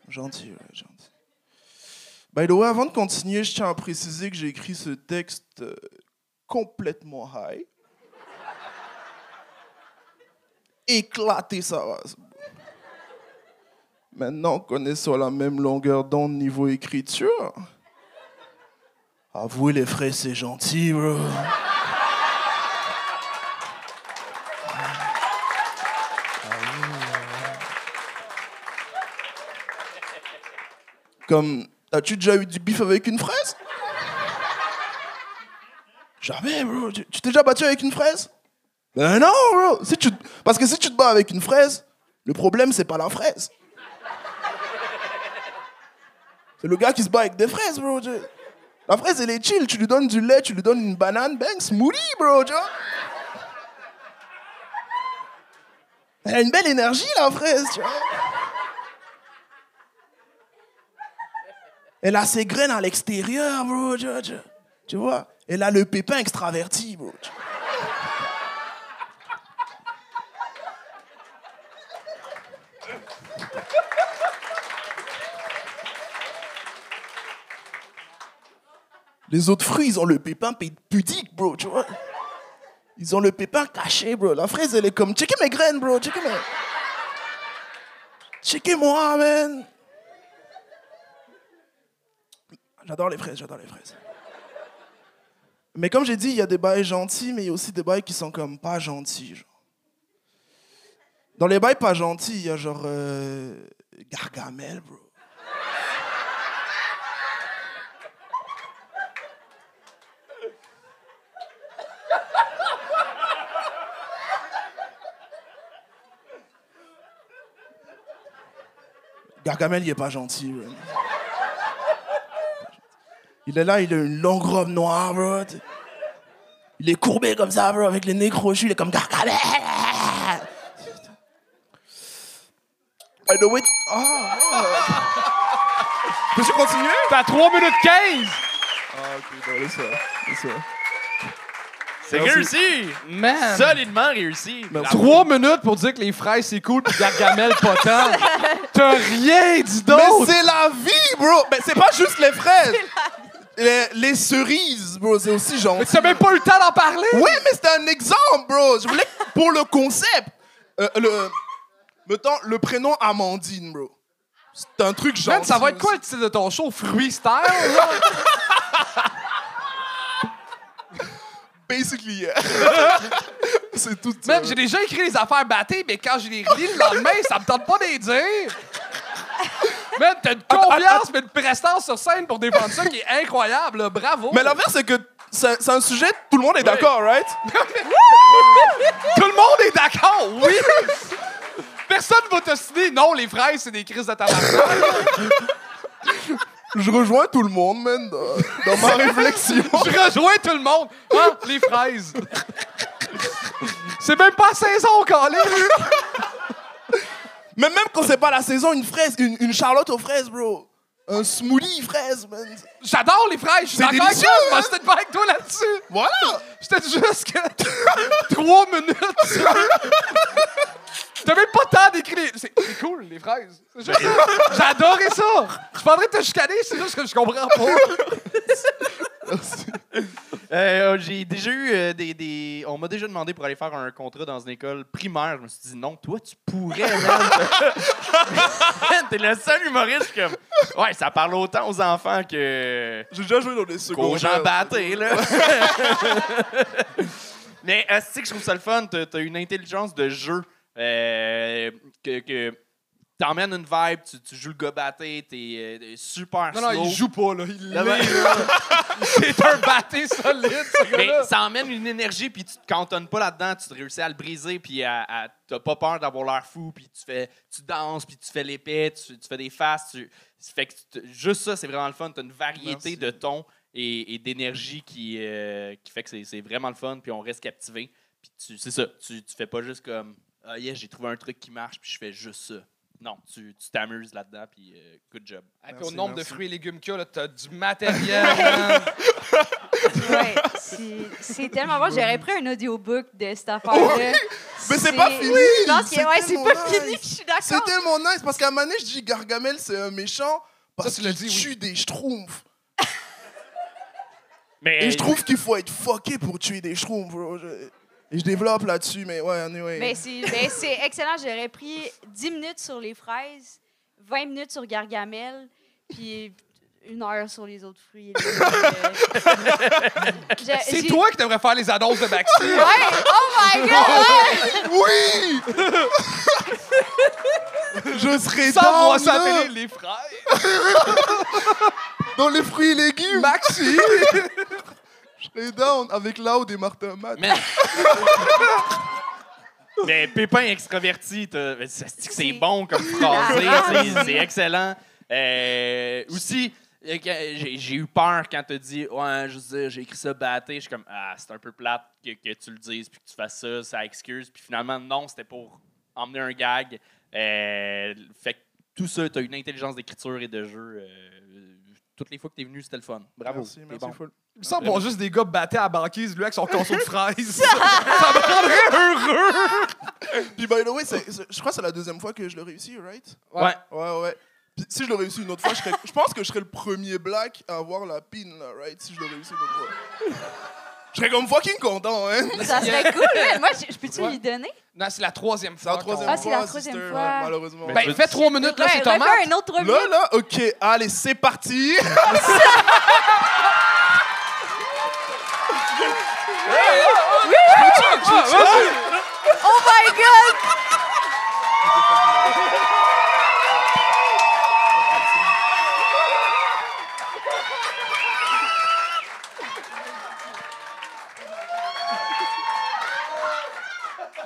S9: Gentil, ouais, gentil. By the way, avant de continuer, je tiens à préciser que j'ai écrit ce texte euh, complètement high. Éclater sa race. Maintenant qu'on est sur la même longueur d'onde niveau écriture, avouez les frais, c'est gentil, bro. Comme, as-tu déjà eu du bif avec une fraise? Jamais, bro. Tu t'es déjà battu avec une fraise? Ben non, bro. Parce que si tu te bats avec une fraise, le problème, c'est pas la fraise. Le gars qui se bat avec des fraises, bro. La fraise, elle est chill. Tu lui donnes du lait, tu lui donnes une banane, bang, smoothie, bro. Elle a une belle énergie, la fraise, tu vois. Elle a ses graines à l'extérieur, bro. Tu vois, tu- vois? Elle a le pépin extraverti, bro. Les autres fruits, ils ont le pépin pu- pudique, bro, tu vois. Ils ont le pépin caché, bro. La fraise, elle est comme, checkez mes graines, bro, checkez mes... Checkez-moi, man. J'adore les fraises, j'adore les fraises. Mais comme j'ai dit, il y a des bails gentils, mais il y a aussi des bails qui sont comme pas gentils. Dans les bails pas gentils, il y a genre euh, Gargamel, bro. Gargamel, il est pas gentil, bro. Il est là, il a une longue robe noire, bro. Il est courbé comme ça, bro, avec les nez crochus, il est comme Gargamel. By the way... Ah. Peux-tu continuer?
S3: T'as 3 minutes 15!
S9: Ah, ok, bon, laisse ça, laisse ça.
S2: C'est
S9: Merci.
S2: réussi!
S3: Man!
S2: Solidement réussi.
S3: 3 minutes pour dire que les fraises, c'est cool, puis Gargamel, pas tant. T'as rien dit
S9: Mais
S3: d'autre!
S9: c'est la vie, bro! Mais c'est pas juste les fraises! Les, les cerises, bro, c'est aussi
S3: Mais
S9: gentil.
S3: tu n'as même pas eu le temps d'en parler!
S9: Oui, mais c'était un exemple, bro. Je voulais que pour le concept. euh, le, mettons, le prénom Amandine, bro. C'est un truc gentil.
S3: Man, ça va être quoi le titre de ton show? Fruit Style, là?
S9: Basically, yeah. c'est tout ça.
S3: Man, j'ai déjà écrit les affaires battées, mais quand je les relis le lendemain, ça me tente pas de les dire. Man, t'as une confiance, mais une prestance sur scène pour défendre ça qui est incroyable, là. Bravo!
S9: Mais l'affaire, c'est que c'est c'est un sujet, tout le monde est d'accord, right?
S3: Tout le monde est d'accord, oui! Personne va t'ostiner. Non, les fraises, c'est des crises de tabac.
S9: Je rejoins tout le monde, man, dans, dans ma réflexion.
S3: Je rejoins tout le monde. Hein, les fraises. C'est même pas saison, Colin.
S9: Mais même quand c'est pas la saison, une fraise, une, une charlotte aux fraises, bro. Un smoothie fraise, man.
S3: J'adore les fraises. Je suis
S9: C'est
S3: d'accord avec
S9: délicieux,
S3: toi. Je
S9: hein?
S3: pas avec toi là-dessus.
S9: Voilà!
S3: J'étais juste que trois minutes. Même pas le temps d'écrire les... C'est c'est cool, les fraises. C'est juste ça. J'ai adoré ça. Je prendrais te chicaner, c'est juste que je comprends pas.
S2: Euh, J'ai déjà eu euh, des, des- On m'a déjà demandé pour aller faire un contrat dans une école primaire. Je me suis dit non, toi, tu pourrais, man. T'es le seul humoriste je suis comme. Ouais, ça parle autant aux enfants que.
S9: J'ai déjà joué dans des
S2: qu'aux gens
S9: secondaires.
S2: battés, là. Mais euh, c'est que je trouve ça le fun. T'as as une intelligence de jeu euh, que. que T'emmènes une vibe, tu, tu joues le gars batté, t'es euh, super
S3: Non, non,
S2: slow.
S3: il joue pas, là. Il l'est. C'est un batté solide, ce
S2: Mais ça emmène une énergie, puis tu te cantonnes pas là-dedans, tu te réussis à le briser, puis à, à- t'as pas peur d'avoir l'air fou, puis tu fais, tu danses, puis tu fais l'épée, tu, tu fais des faces, tu, fait que tu juste ça, c'est vraiment le fun. T'as une variété
S9: Merci.
S2: de tons et, et d'énergie qui, euh, qui fait que c'est c'est vraiment le fun, puis on reste captivé. Puis tu, c'est ça, tu, tu fais pas juste comme, ah yes, j'ai trouvé un truc qui marche, puis je fais juste ça. Non, tu tu t'amuses là-dedans, puis euh, good job.
S3: Et puis au
S9: Merci,
S3: nombre de
S9: merci.
S3: fruits et légumes qu'il y a, là, t'as du matériel, man.
S1: Ouais, c'est- c'est tellement bon. J'aurais pris un audiobook de cette affaire-là.
S9: Mais c'est pas fini!
S1: Je pense que
S9: C'est
S1: ouais, c'est
S9: tellement
S1: pas
S9: nice.
S1: fini, je suis
S9: C'est
S1: d'accord.
S9: tellement nice parce qu'à un moment donné, je dis Gargamel, c'est un méchant parce
S3: Ça, tu l'as
S9: qu'il
S3: dit, oui.
S9: tue des schtroumpfs.
S2: Mais
S9: Et je trouve qu'il faut être fucké pour tuer des schtroumpfs, bro. Je- Et je développe là-dessus, mais ouais, anyway.
S1: Mais c'est ben, c'est excellent. J'aurais pris 10 minutes sur les fraises, 20 minutes sur Gargamel, puis une heure sur les autres fruits. Euh,
S3: C'est toi qui devrais faire les annonces de Maxi.
S1: Ouais! Oh my God!
S9: Oui! je serai
S3: Sans s'appeler les frères.
S9: dans les fruits et légumes.
S3: Maxi!
S9: Je down avec Loud et Martin Matt.
S2: Man. Mais Pépin extraverti, t'as- c'est bon comme phrasé, c'est- c'est excellent. Euh, aussi, euh, j'ai j'ai eu peur quand t'as dit Ouais, je veux dire, j'ai écrit ça batté. Je suis comme Ah, c'est un peu plate que, que tu le dises puis que tu fasses ça, ça excuse. Puis finalement, non, c'était pour emmener un gag. Euh, fait que tout ça, t'as une intelligence d'écriture et de jeu. euh, toutes les fois que t'es venu, c'était le fun. Bravo.
S9: Merci, merci
S2: bon.
S9: full.
S3: Il me semble juste des gars battés à la banquise, lui, avec son conso de fraises. ça me rendrait heureux.
S9: Puis, by the way, c'est- c'est- je crois que c'est la deuxième fois que je le réussis, right?
S2: Ouais.
S9: Ouais, ouais. Puis si je le réussis une autre fois, je, serais- je pense que je serais le premier black à avoir la pin, là, right? Si je le réussis une autre fois. Je serais comme fucking content, hein?
S1: Ça serait cool. là. Moi, je je peux-tu
S3: Ouais.
S1: lui donner?
S3: Non, c'est la troisième
S9: C'est
S3: fois.
S9: la troisième
S1: Ah,
S9: fois,
S1: c'est la troisième
S9: sister,
S1: fois.
S9: ouais, malheureusement.
S2: Mais-
S3: Ben, fais trois minutes, là,
S1: Ouais,
S3: c'est
S1: refais
S3: tomate.
S1: un autre
S9: Là, là, OK, allez, c'est parti.
S1: Oh my God!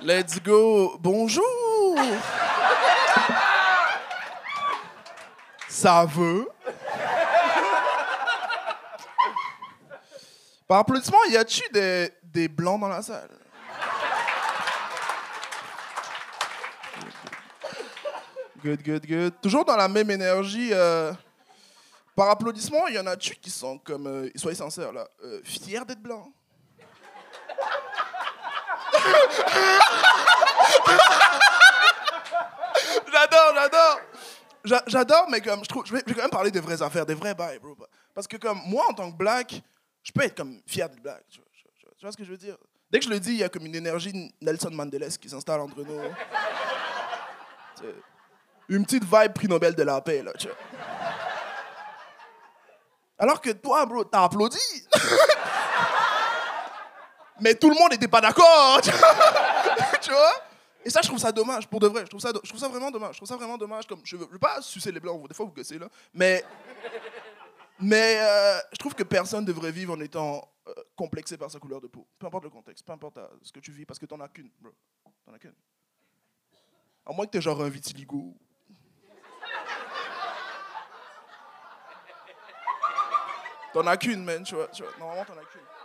S9: Let's go. Bonjour. Ça veut. Par applaudissement, y a-tu des, des blancs dans la salle? Good, good, good. Toujours dans la même énergie. euh, par applaudissement, y en a-tu qui sont comme, euh, soyez sincères là, euh, fiers d'être blancs? J'adore, j'adore. J'a- J'adore, mais comme je trouve, je vais, quand même parler des vraies affaires, des vrais bails, bro. Parce que comme moi, en tant que black, je peux être comme fier d'être black. Tu vois, ce que je veux dire? Dès que je le dis, il y a comme une énergie Nelson Mandela qui s'installe entre nous. Une petite vibe prix Nobel de la paix, là. Alors que toi, bro, t'as applaudi. mais tout le monde n'était pas d'accord. tu vois? Et ça, je trouve ça dommage, pour de vrai. Je trouve ça, je trouve ça vraiment dommage. Je trouve ça vraiment dommage. Comme, je, veux, je veux pas sucer les blancs, des fois vous gossez là. Mais, mais euh, je trouve que personne devrait vivre en étant euh, complexé par sa couleur de peau. Peu importe le contexte, peu importe euh, ce que tu vis, parce que t'en as qu'une, bro. T'en as qu'une. À moins que t'aies genre un vitiligo. T'en as qu'une, man, tu vois. tu vois. Normalement, t'en as qu'une.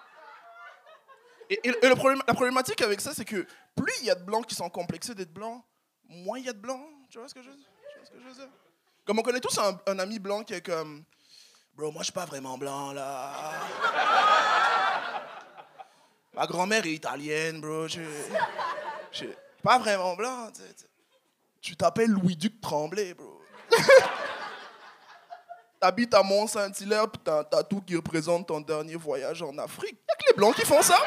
S9: Et, le problème, la problématique avec ça, c'est que plus il y a de blancs qui sont complexés d'être blancs, moins il y a de blancs. Tu vois ce que je veux dire? Comme on connaît tous un, ami blanc qui est comme Bro, moi je suis pas vraiment blanc là. Ma grand-mère est italienne, bro. Je suis pas vraiment blanc. tu sais, tu sais. Tu t'appelles Louis-Duc Tremblay, bro. T'habites à Mont-Saint-Hilaire, t'as un tatou qui représente ton dernier voyage en Afrique. Y'a que les blancs qui font ça.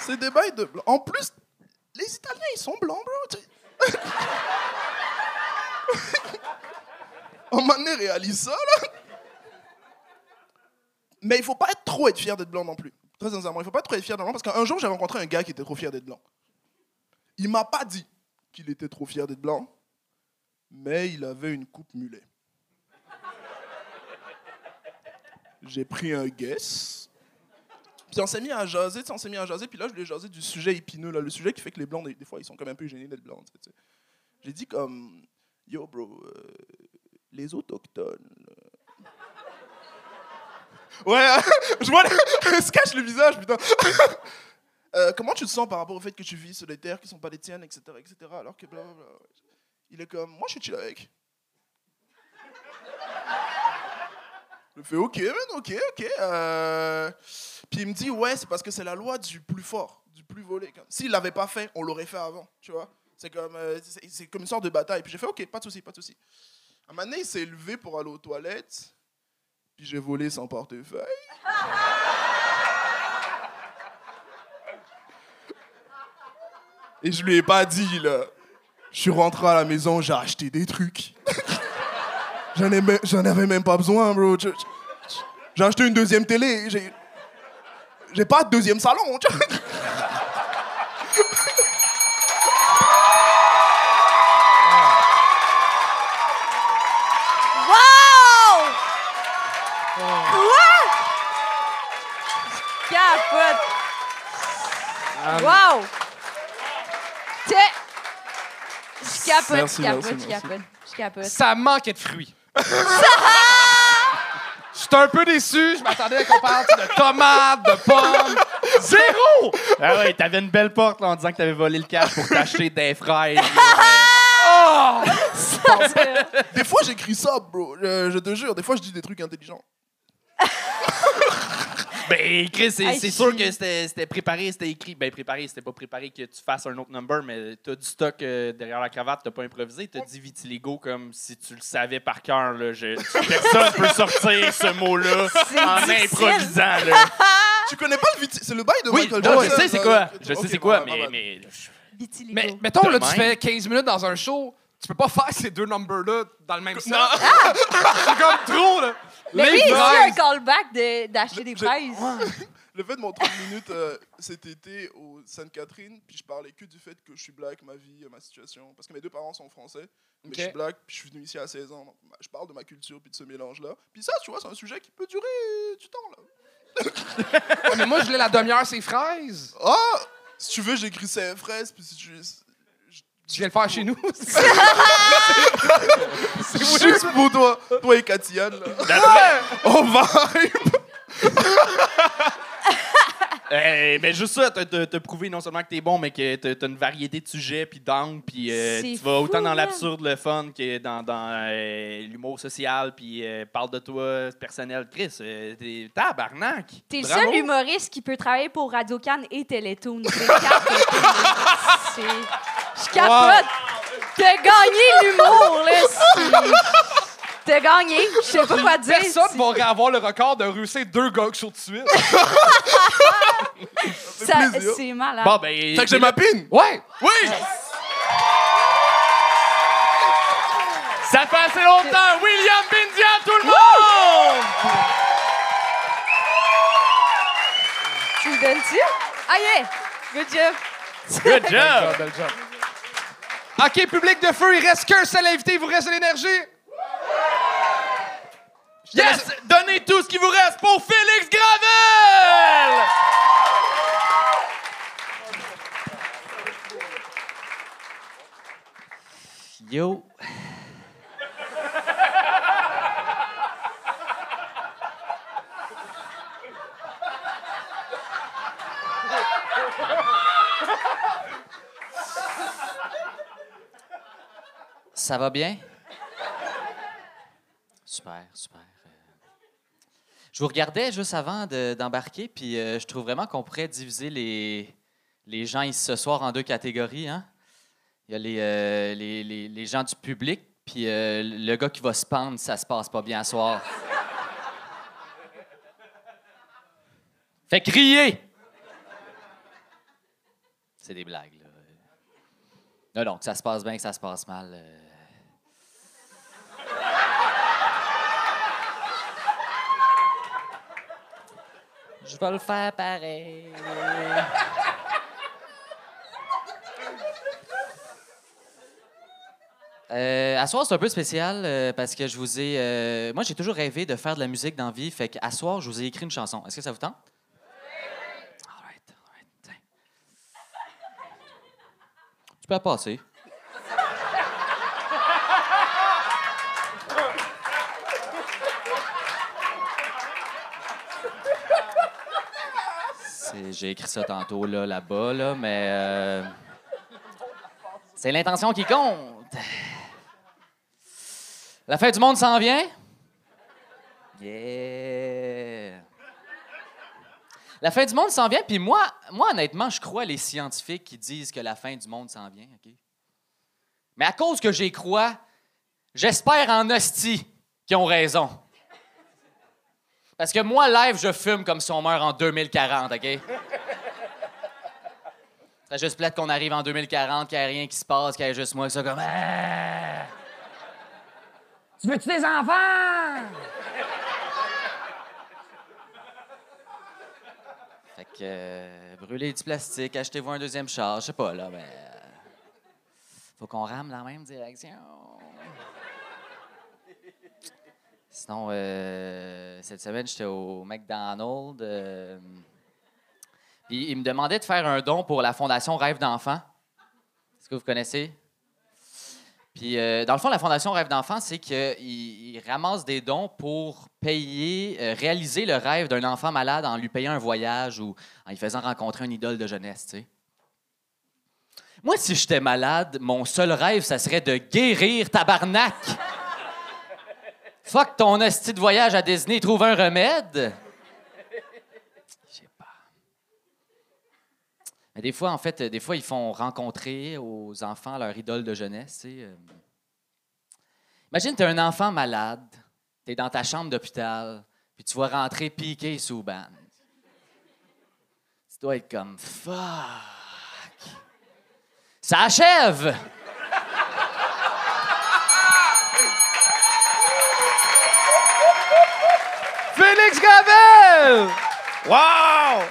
S9: C'est des bails de blanc. En plus, les Italiens, ils sont blancs, bro. Moment donné, réalise ça, là. Mais il faut pas être trop être fier d'être blanc non plus. Très sincèrement, il faut pas trop être fier d'être blanc parce qu'un jour, j'ai rencontré un gars qui était trop fier d'être blanc. Il m'a pas dit qu'il était trop fier d'être blanc, mais il avait une coupe mulet. J'ai pris un guess. Puis on s'est mis à jaser, on s'est mis à jaser, puis là, je lui ai jasé du sujet épineux, là, le sujet qui fait que les blancs, des, fois, ils sont quand même un peu gênés d'être blancs. J'ai dit comme, yo, bro, euh, les autochtones. Ouais, je vois, le- se cache le visage, putain. Euh, comment tu te sens par rapport au fait que tu vis sur des terres qui sont pas les tiennes, etc., etc., alors que blablabla. Il est comme, moi, je suis chill avec. Je fais ok, man, ok, ok. euh. Puis il me dit ouais, c'est parce que c'est la loi du plus fort, du plus volé. S'il l'avait pas fait, on l'aurait fait avant, tu vois. C'est comme, euh, c'est comme une sorte de bataille. Puis j'ai fait ok, pas de souci, pas de souci. Un moment donné, il s'est levé pour aller aux toilettes. Puis j'ai volé son portefeuille. Et je lui ai pas dit là. Je suis rentré à la maison, j'ai acheté des trucs. J'en avais même pas besoin, bro. J'ai acheté une deuxième télé. J'ai, j'ai pas de deuxième salon.
S1: Wow! T'es- Je capote,
S9: Merci,
S1: je capote,
S9: merci,
S1: je capote, je capote.
S3: Ça manquait de fruits. J'étais un peu déçu. Je m'attendais à qu'on parle de tomates, de pommes. Zéro!
S2: Ah ouais, t'avais une belle porte là, en disant que t'avais volé le cash pour t'acheter des fraises.
S3: Oh!
S9: Des fois, j'écris ça, bro. Je, je te jure. Des fois, je dis des trucs intelligents.
S2: Ben, Chris, c'est sûr que c'était c'était préparé, c'était écrit. Ben, préparé, c'était pas préparé que tu fasses un autre number, mais t'as du stock euh, derrière la cravate, t'as pas improvisé. T'as dit vitiligo comme si tu le savais par cœur. là. Je- Personne peut sortir ce mot-là en
S1: difficile.
S2: improvisant. Là.
S9: Tu connais pas le viti- C'est le bail de
S2: Oui,
S9: Michael
S2: non, je sais c'est quoi. Je sais c'est quoi, mais. mais...
S1: Vitiligo.
S3: Mais mettons, là, tu fais 15 minutes dans un show, tu peux pas faire ces deux numbers-là dans le même set.
S8: Ah!
S3: C'est comme trop, là.
S1: Mais oui, c'est un callback de- d'acheter des fraises.
S9: Le fait de mon 30 minutes euh, cet été au Sainte-Catherine, puis je parlais que du fait que je suis black, ma vie, ma situation. Parce que mes deux parents sont français, mais je suis black, puis je suis venu ici à 16 ans. Donc, je parle de ma culture, puis de ce mélange-là. Puis ça, tu vois, c'est un sujet qui peut durer du temps, là.
S3: Ouais, mais moi, je voulais la demi-heure, c'est fraises.
S9: Ah! Si tu veux, j'écris ces fraises, puis si tu...
S3: Tu viens le faire chez nous?
S9: C'est juste pour toi, toi et Katiane, là. On vibe!
S2: Euh, mais juste ça, t'as prouvé non seulement que t'es bon, mais que t'as t'as une variété de sujets, puis d'angles, puis euh,
S1: C'est
S2: tu vas autant dans l'absurde, le fun, que dans, dans euh, l'humour social, puis euh, parle de toi, personnel. Chris, euh, t'es tabarnak!
S1: T'es le
S2: Bravo.
S1: seul humoriste qui peut travailler pour Radio Cannes et Télétoon. C'est- Je capote. T'as gagné l'humour, là. T'as gagné. Je sais pas quoi dire.
S3: Personne va avoir le record de russer deux gars sur de suite.
S1: Ça-. C'est malade.
S2: Bon, ben.
S9: Fait que j'ai ma pine!
S3: Ouais.
S9: Oui!
S2: Ça fait assez longtemps! William Bindia, tout le monde!
S1: Tu le donnes-tu? Ah yeah! Good job.
S2: Good job.
S3: OK, public de feu, il reste qu'un seul invité. Il vous reste de l'énergie?
S2: Yes! Donnez tout ce qui vous reste pour Félix Gravel!
S7: Yo. Ça va bien? Super, super. Je vous regardais juste avant de- d'embarquer, puis euh, je trouve vraiment qu'on pourrait diviser les, les gens ici ce soir en deux catégories. Hein? Il y a les, euh, les, les- les gens du public, puis euh, le gars qui va se pendre ça se passe pas bien ce soir. Fait crier! C'est des blagues, là. Non, non, que ça se passe bien, que ça se passe mal. euh. Je vais le faire pareil. Euh, à soir, c'est un peu spécial euh, parce que je vous ai. euh, moi, j'ai toujours rêvé de faire de la musique dans la vie. Fait qu'à soir, je vous ai écrit une chanson. Est-ce que ça vous tente? All right, all right. Tu peux la passer. J'ai écrit ça tantôt là, là-bas, là, mais euh, c'est l'intention qui compte. La fin du monde s'en vient? Yeah! La fin du monde s'en vient, puis moi, moi, honnêtement, je crois les scientifiques qui disent que la fin du monde s'en vient? Mais à cause que j'y crois, j'espère en hostie qu'ils ont raison. Parce que moi, live, je fume comme si on meurt en 2040, OK? C'est juste plate qu'on arrive en 2040, qu'il n'y ait rien qui se passe, qu'il y ait juste moi, ça comme... Ah! Tu veux-tu des enfants? Fait que euh, brûlez du plastique, achetez-vous un deuxième char, je sais pas, là, mais. euh, faut qu'on rame dans la même direction. Sinon, euh, cette semaine, j'étais au McDonald's. euh, puis il me demandait de faire un don pour la Fondation Rêve d'enfant. Est-ce que vous connaissez? Puis, euh, dans le fond, la Fondation Rêve d'enfant, c'est qu'ils ils ramassent des dons pour payer, réaliser le rêve d'un enfant malade en lui payant un voyage ou en lui faisant rencontrer une idole de jeunesse. Moi, si j'étais malade, mon seul rêve, ça serait de guérir tabarnak. Fuck ton hostie de voyage à Disney, trouve un remède. Je sais pas. Mais des fois, en fait, des fois, ils font rencontrer aux enfants leur idole de jeunesse. Euh. Imagine, tu un enfant malade, tu es dans ta chambre d'hôpital, puis tu vas rentrer piqué sous banne. Tu dois être comme fuck. Ça achève!
S3: Félix Gravel!
S2: Wow!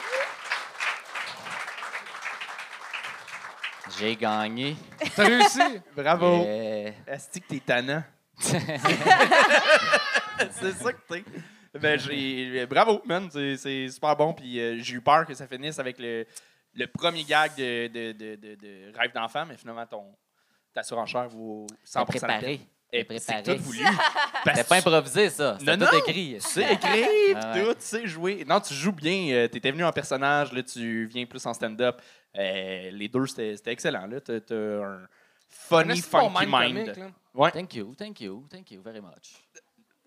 S7: J'ai gagné.
S3: T'as réussi?
S2: Bravo!
S7: Euh,
S2: Est-ce que t'es tannant? C'est ça que t'es. Ben, j'ai... Bravo, man. C'est, c'est super bon. Puis euh, j'ai eu peur que ça finisse avec le, le premier gag de, de, de, de, de Rêve d'enfant, mais finalement, ton, ta surenchère vaut 100
S7: C'est préparé.
S2: Et
S7: C'est
S2: c'est tout voulu. Parce
S7: C'était pas improvisé, ça. C'était tout
S2: non.
S7: écrit.
S2: Tu sais écrire,
S7: Ah ouais.
S2: tout, tu sais jouer. Non, tu joues bien. euh, T'étais venu en personnage, là, tu viens plus en stand-up. Euh, les deux, c'était excellent. Là. T'as, t'as un funny, funky
S3: mind
S2: mind.
S3: comique.
S2: Ouais.
S7: Thank you, thank you, thank you very much.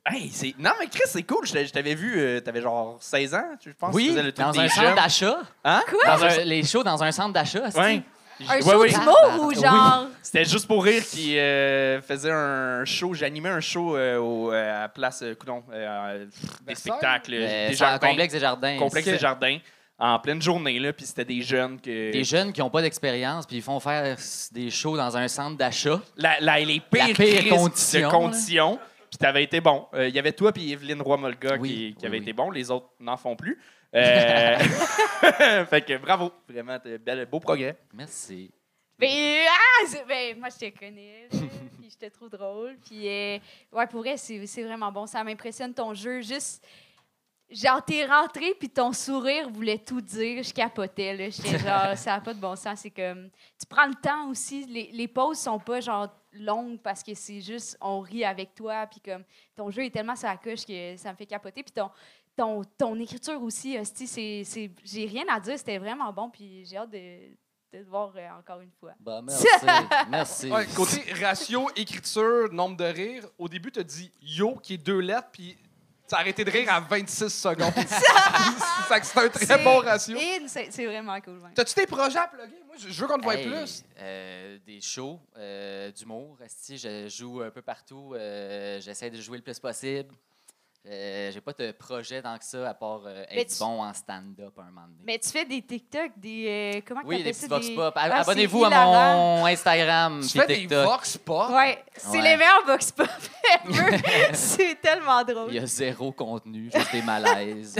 S2: Hey, c'est... Non, mais Chris, c'est cool. Je t'a- je t'avais vu, euh, t'avais genre 16 ans, je pense. tu
S7: Oui,
S2: faisais le truc
S7: dans
S2: des
S7: un centre d'achat.
S2: Hein?
S7: Dans un- les shows dans un centre d'achat. c'est-tu?
S2: Ouais.
S1: Un
S2: Ouais,
S1: show
S2: ouais.
S1: d'humour ou
S7: Oui.
S1: genre?
S2: C'était juste pour rire qui euh, faisait un show. J'animais un show euh, au, euh, à la place, euh, coudonc, euh, des spectacles,
S7: Euh,
S2: des jardins.
S7: complexe des jardins.
S2: complexe des jardins. En pleine journée, là, puis c'était des jeunes que.
S7: Des jeunes qui n'ont pas d'expérience, puis ils font faire des shows dans un centre d'achat.
S2: la, la- les pires,
S7: La pire
S2: crises
S7: condition,
S2: de conditions. Puis t'avais été bon. Euh, Il y avait toi puis Evelyne Roy-Molga
S7: Oui,
S2: qui, qui
S7: oui,
S2: avaient
S7: oui.
S2: été bons. Les autres n'en font plus. Euh, fait que bravo. Vraiment, beau progrès.
S7: Merci.
S1: Ben, ah, ben, moi, je te connais, puis je te trouve drôle. Puis, euh, ouais, pour vrai, c'est c'est vraiment bon. Ça m'impressionne ton jeu. Juste, genre, t'es rentré, puis ton sourire voulait tout dire. Je capotais, là. J'étais genre, ça n'a pas de bon sens. C'est comme, tu prends le temps aussi. Les, les pauses sont pas, genre, longues parce que c'est juste, on rit avec toi. Puis, comme, ton jeu est tellement sur la coche que ça me fait capoter. Puis, ton, ton, ton écriture aussi, hostie, c'est, c'est, j'ai rien à dire. C'était vraiment bon. Puis, j'ai hâte de, de te voir euh, encore une fois.
S7: Bah, merci. merci.
S3: Ouais, côté ratio, écriture, nombre de rires, au début, tu as dit yo, qui est deux lettres, puis tu as arrêté de rire à 26 secondes. C'est un très bon ratio.
S1: C'est c'est vraiment cool. ouais.
S3: T'as-tu des projets à plugger? Moi, je, je veux qu'on te voie
S7: Hey,
S3: plus.
S7: euh, des shows euh, d'humour. Je joue un peu partout. euh, J'essaie de jouer le plus possible. Euh, J'ai pas de projet tant que ça, à part euh,
S1: Mais
S7: être
S1: tu-
S7: bon en stand-up un moment donné.
S1: Mais tu fais des TikTok, des. euh, comment
S7: oui, des
S1: ça?
S7: petits vox
S1: des-
S7: pop.
S1: Ah,
S7: Abonnez-vous à mon Instagram.
S3: Tu fais des
S7: TikTok.
S3: vox pop?
S1: Ouais, c'est
S7: Ouais.
S1: les meilleurs box pop c'est tellement drôle.
S7: Il y a zéro contenu, juste des malaises.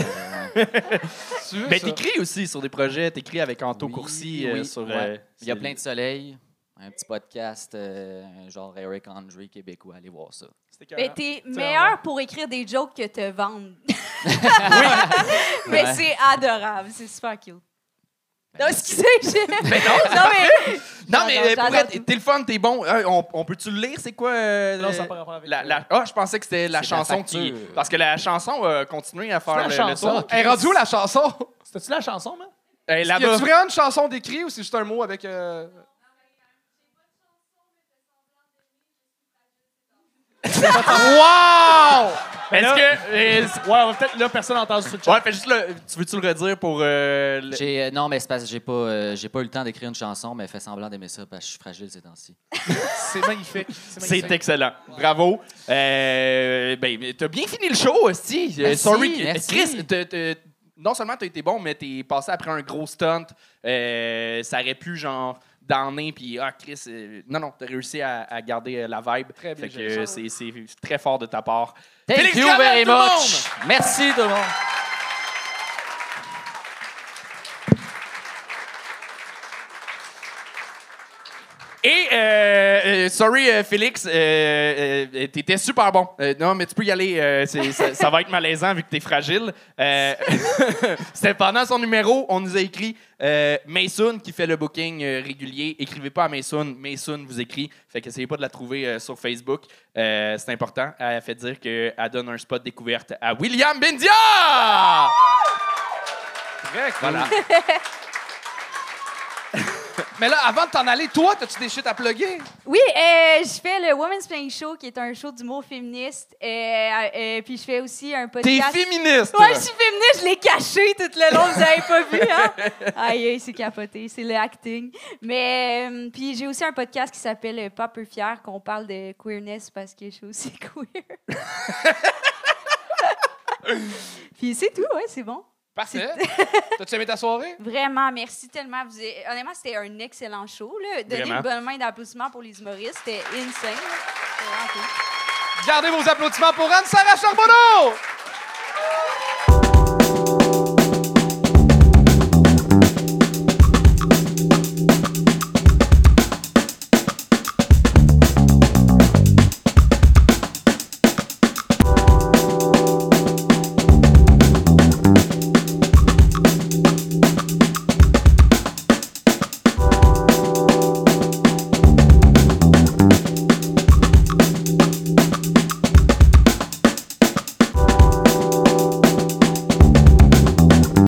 S7: euh,
S3: ça?
S2: t'écris aussi sur des projets. T'écris avec Anto
S7: Oui,
S2: Courcy euh,
S7: oui,
S2: sur.
S7: ouais.
S2: euh,
S7: Il y a plein de soleil. Un petit podcast, euh, genre Eric Andre québécois. Allez voir ça.
S2: C'était
S1: Mais t'es meilleur pour écrire des jokes que te vendre. Mais c'est adorable, c'est super cute. Non, excusez.
S2: Ben non,
S1: non, mais...
S2: Non, mais euh, pour être, t'es le fun, t'es bon. Euh, on on peut-tu le lire? C'est quoi? euh,
S5: Non, ça n'a pas rapport avec
S2: la,
S5: le-
S2: la- Ah, je pensais que c'était la chanson qui. Parce que la chanson a continué à faire
S5: la
S2: le,
S5: chanson.
S2: tour.
S3: Elle est rendue où la chanson?
S5: C'était-tu la chanson, man?
S2: Elle est
S3: Y a-tu
S2: là-bas.
S3: vraiment une chanson d'écrit ou c'est juste un mot avec.
S2: Wow! Est-ce
S5: là-
S2: que. euh,
S5: Ouais, on va peut-être là, personne n'a entendu sur le chat.
S2: Ouais, fais juste le. Tu veux-tu le redire pour. euh, le-
S7: J'ai, euh, non, mais c'est parce que j'ai pas, euh, j'ai pas eu le temps d'écrire une chanson, mais fais semblant d'aimer ça parce que je suis fragile ces temps-ci.
S5: C'est magnifique. C'est magnifique.
S2: C'est excellent. Bravo. Euh, ben, mais t'as bien fini le show. Euh,
S7: Merci,
S2: sorry.
S7: merci.
S2: Chris, t'as- t'as- non seulement t'as été bon, mais t'es passé après un gros stunt. Euh, ça aurait pu, genre, donner, puis ah, Chris. euh, non, non, t'as réussi à, à garder euh, la vibe.
S3: Très bien
S2: Fait que
S3: géré.
S2: euh, c'est c'est très fort de ta part.
S7: Thank
S2: Félix
S7: you
S2: Gravel,
S7: very
S2: tout le
S7: much. Merci tout le monde.
S2: Et, euh, euh, sorry, euh, Félix, euh, euh, t'étais super bon. Non, mais tu peux y aller. ça, ça va être malaisant vu que t'es fragile. Euh, C'était pendant son numéro, on nous a écrit euh, Mason qui fait le booking régulier. Écrivez pas à Mason, Mason vous écrit. Fait qu'essayez pas de la trouver sur Facebook. Euh, C'est important. Elle a fait dire qu'elle donne un spot découverte à William!
S3: Très cool.
S2: Voilà.
S3: Mais là, avant de t'en aller, toi, as-tu des shit à plugger?
S1: Oui, euh, je fais le Women's Mansplaining Show, qui est un show d'humour féministe. Euh, euh, puis je fais aussi un
S2: T'es
S1: podcast.
S2: féministe!
S1: Ouais, je suis féministe, je l'ai caché tout le long, vous avez pas vu, hein? Aïe, aïe, c'est capoté, c'est le acting. Mais, euh, puis j'ai aussi un podcast qui s'appelle Pas peu fier, qu'on parle de queerness parce que je suis aussi queer. puis c'est tout, ouais, c'est bon.
S3: Parfait. T'as-tu aimé ta soirée?
S1: Vraiment, merci tellement. Vous avez- Honnêtement, c'était un excellent show. Là. Donnez
S2: Vraiment.
S1: une bonne main d'applaudissement pour les humoristes, c'était insane. là. C'était vraiment cool.
S3: Gardez vos applaudissements pour Anne-Sarah Charbonneau!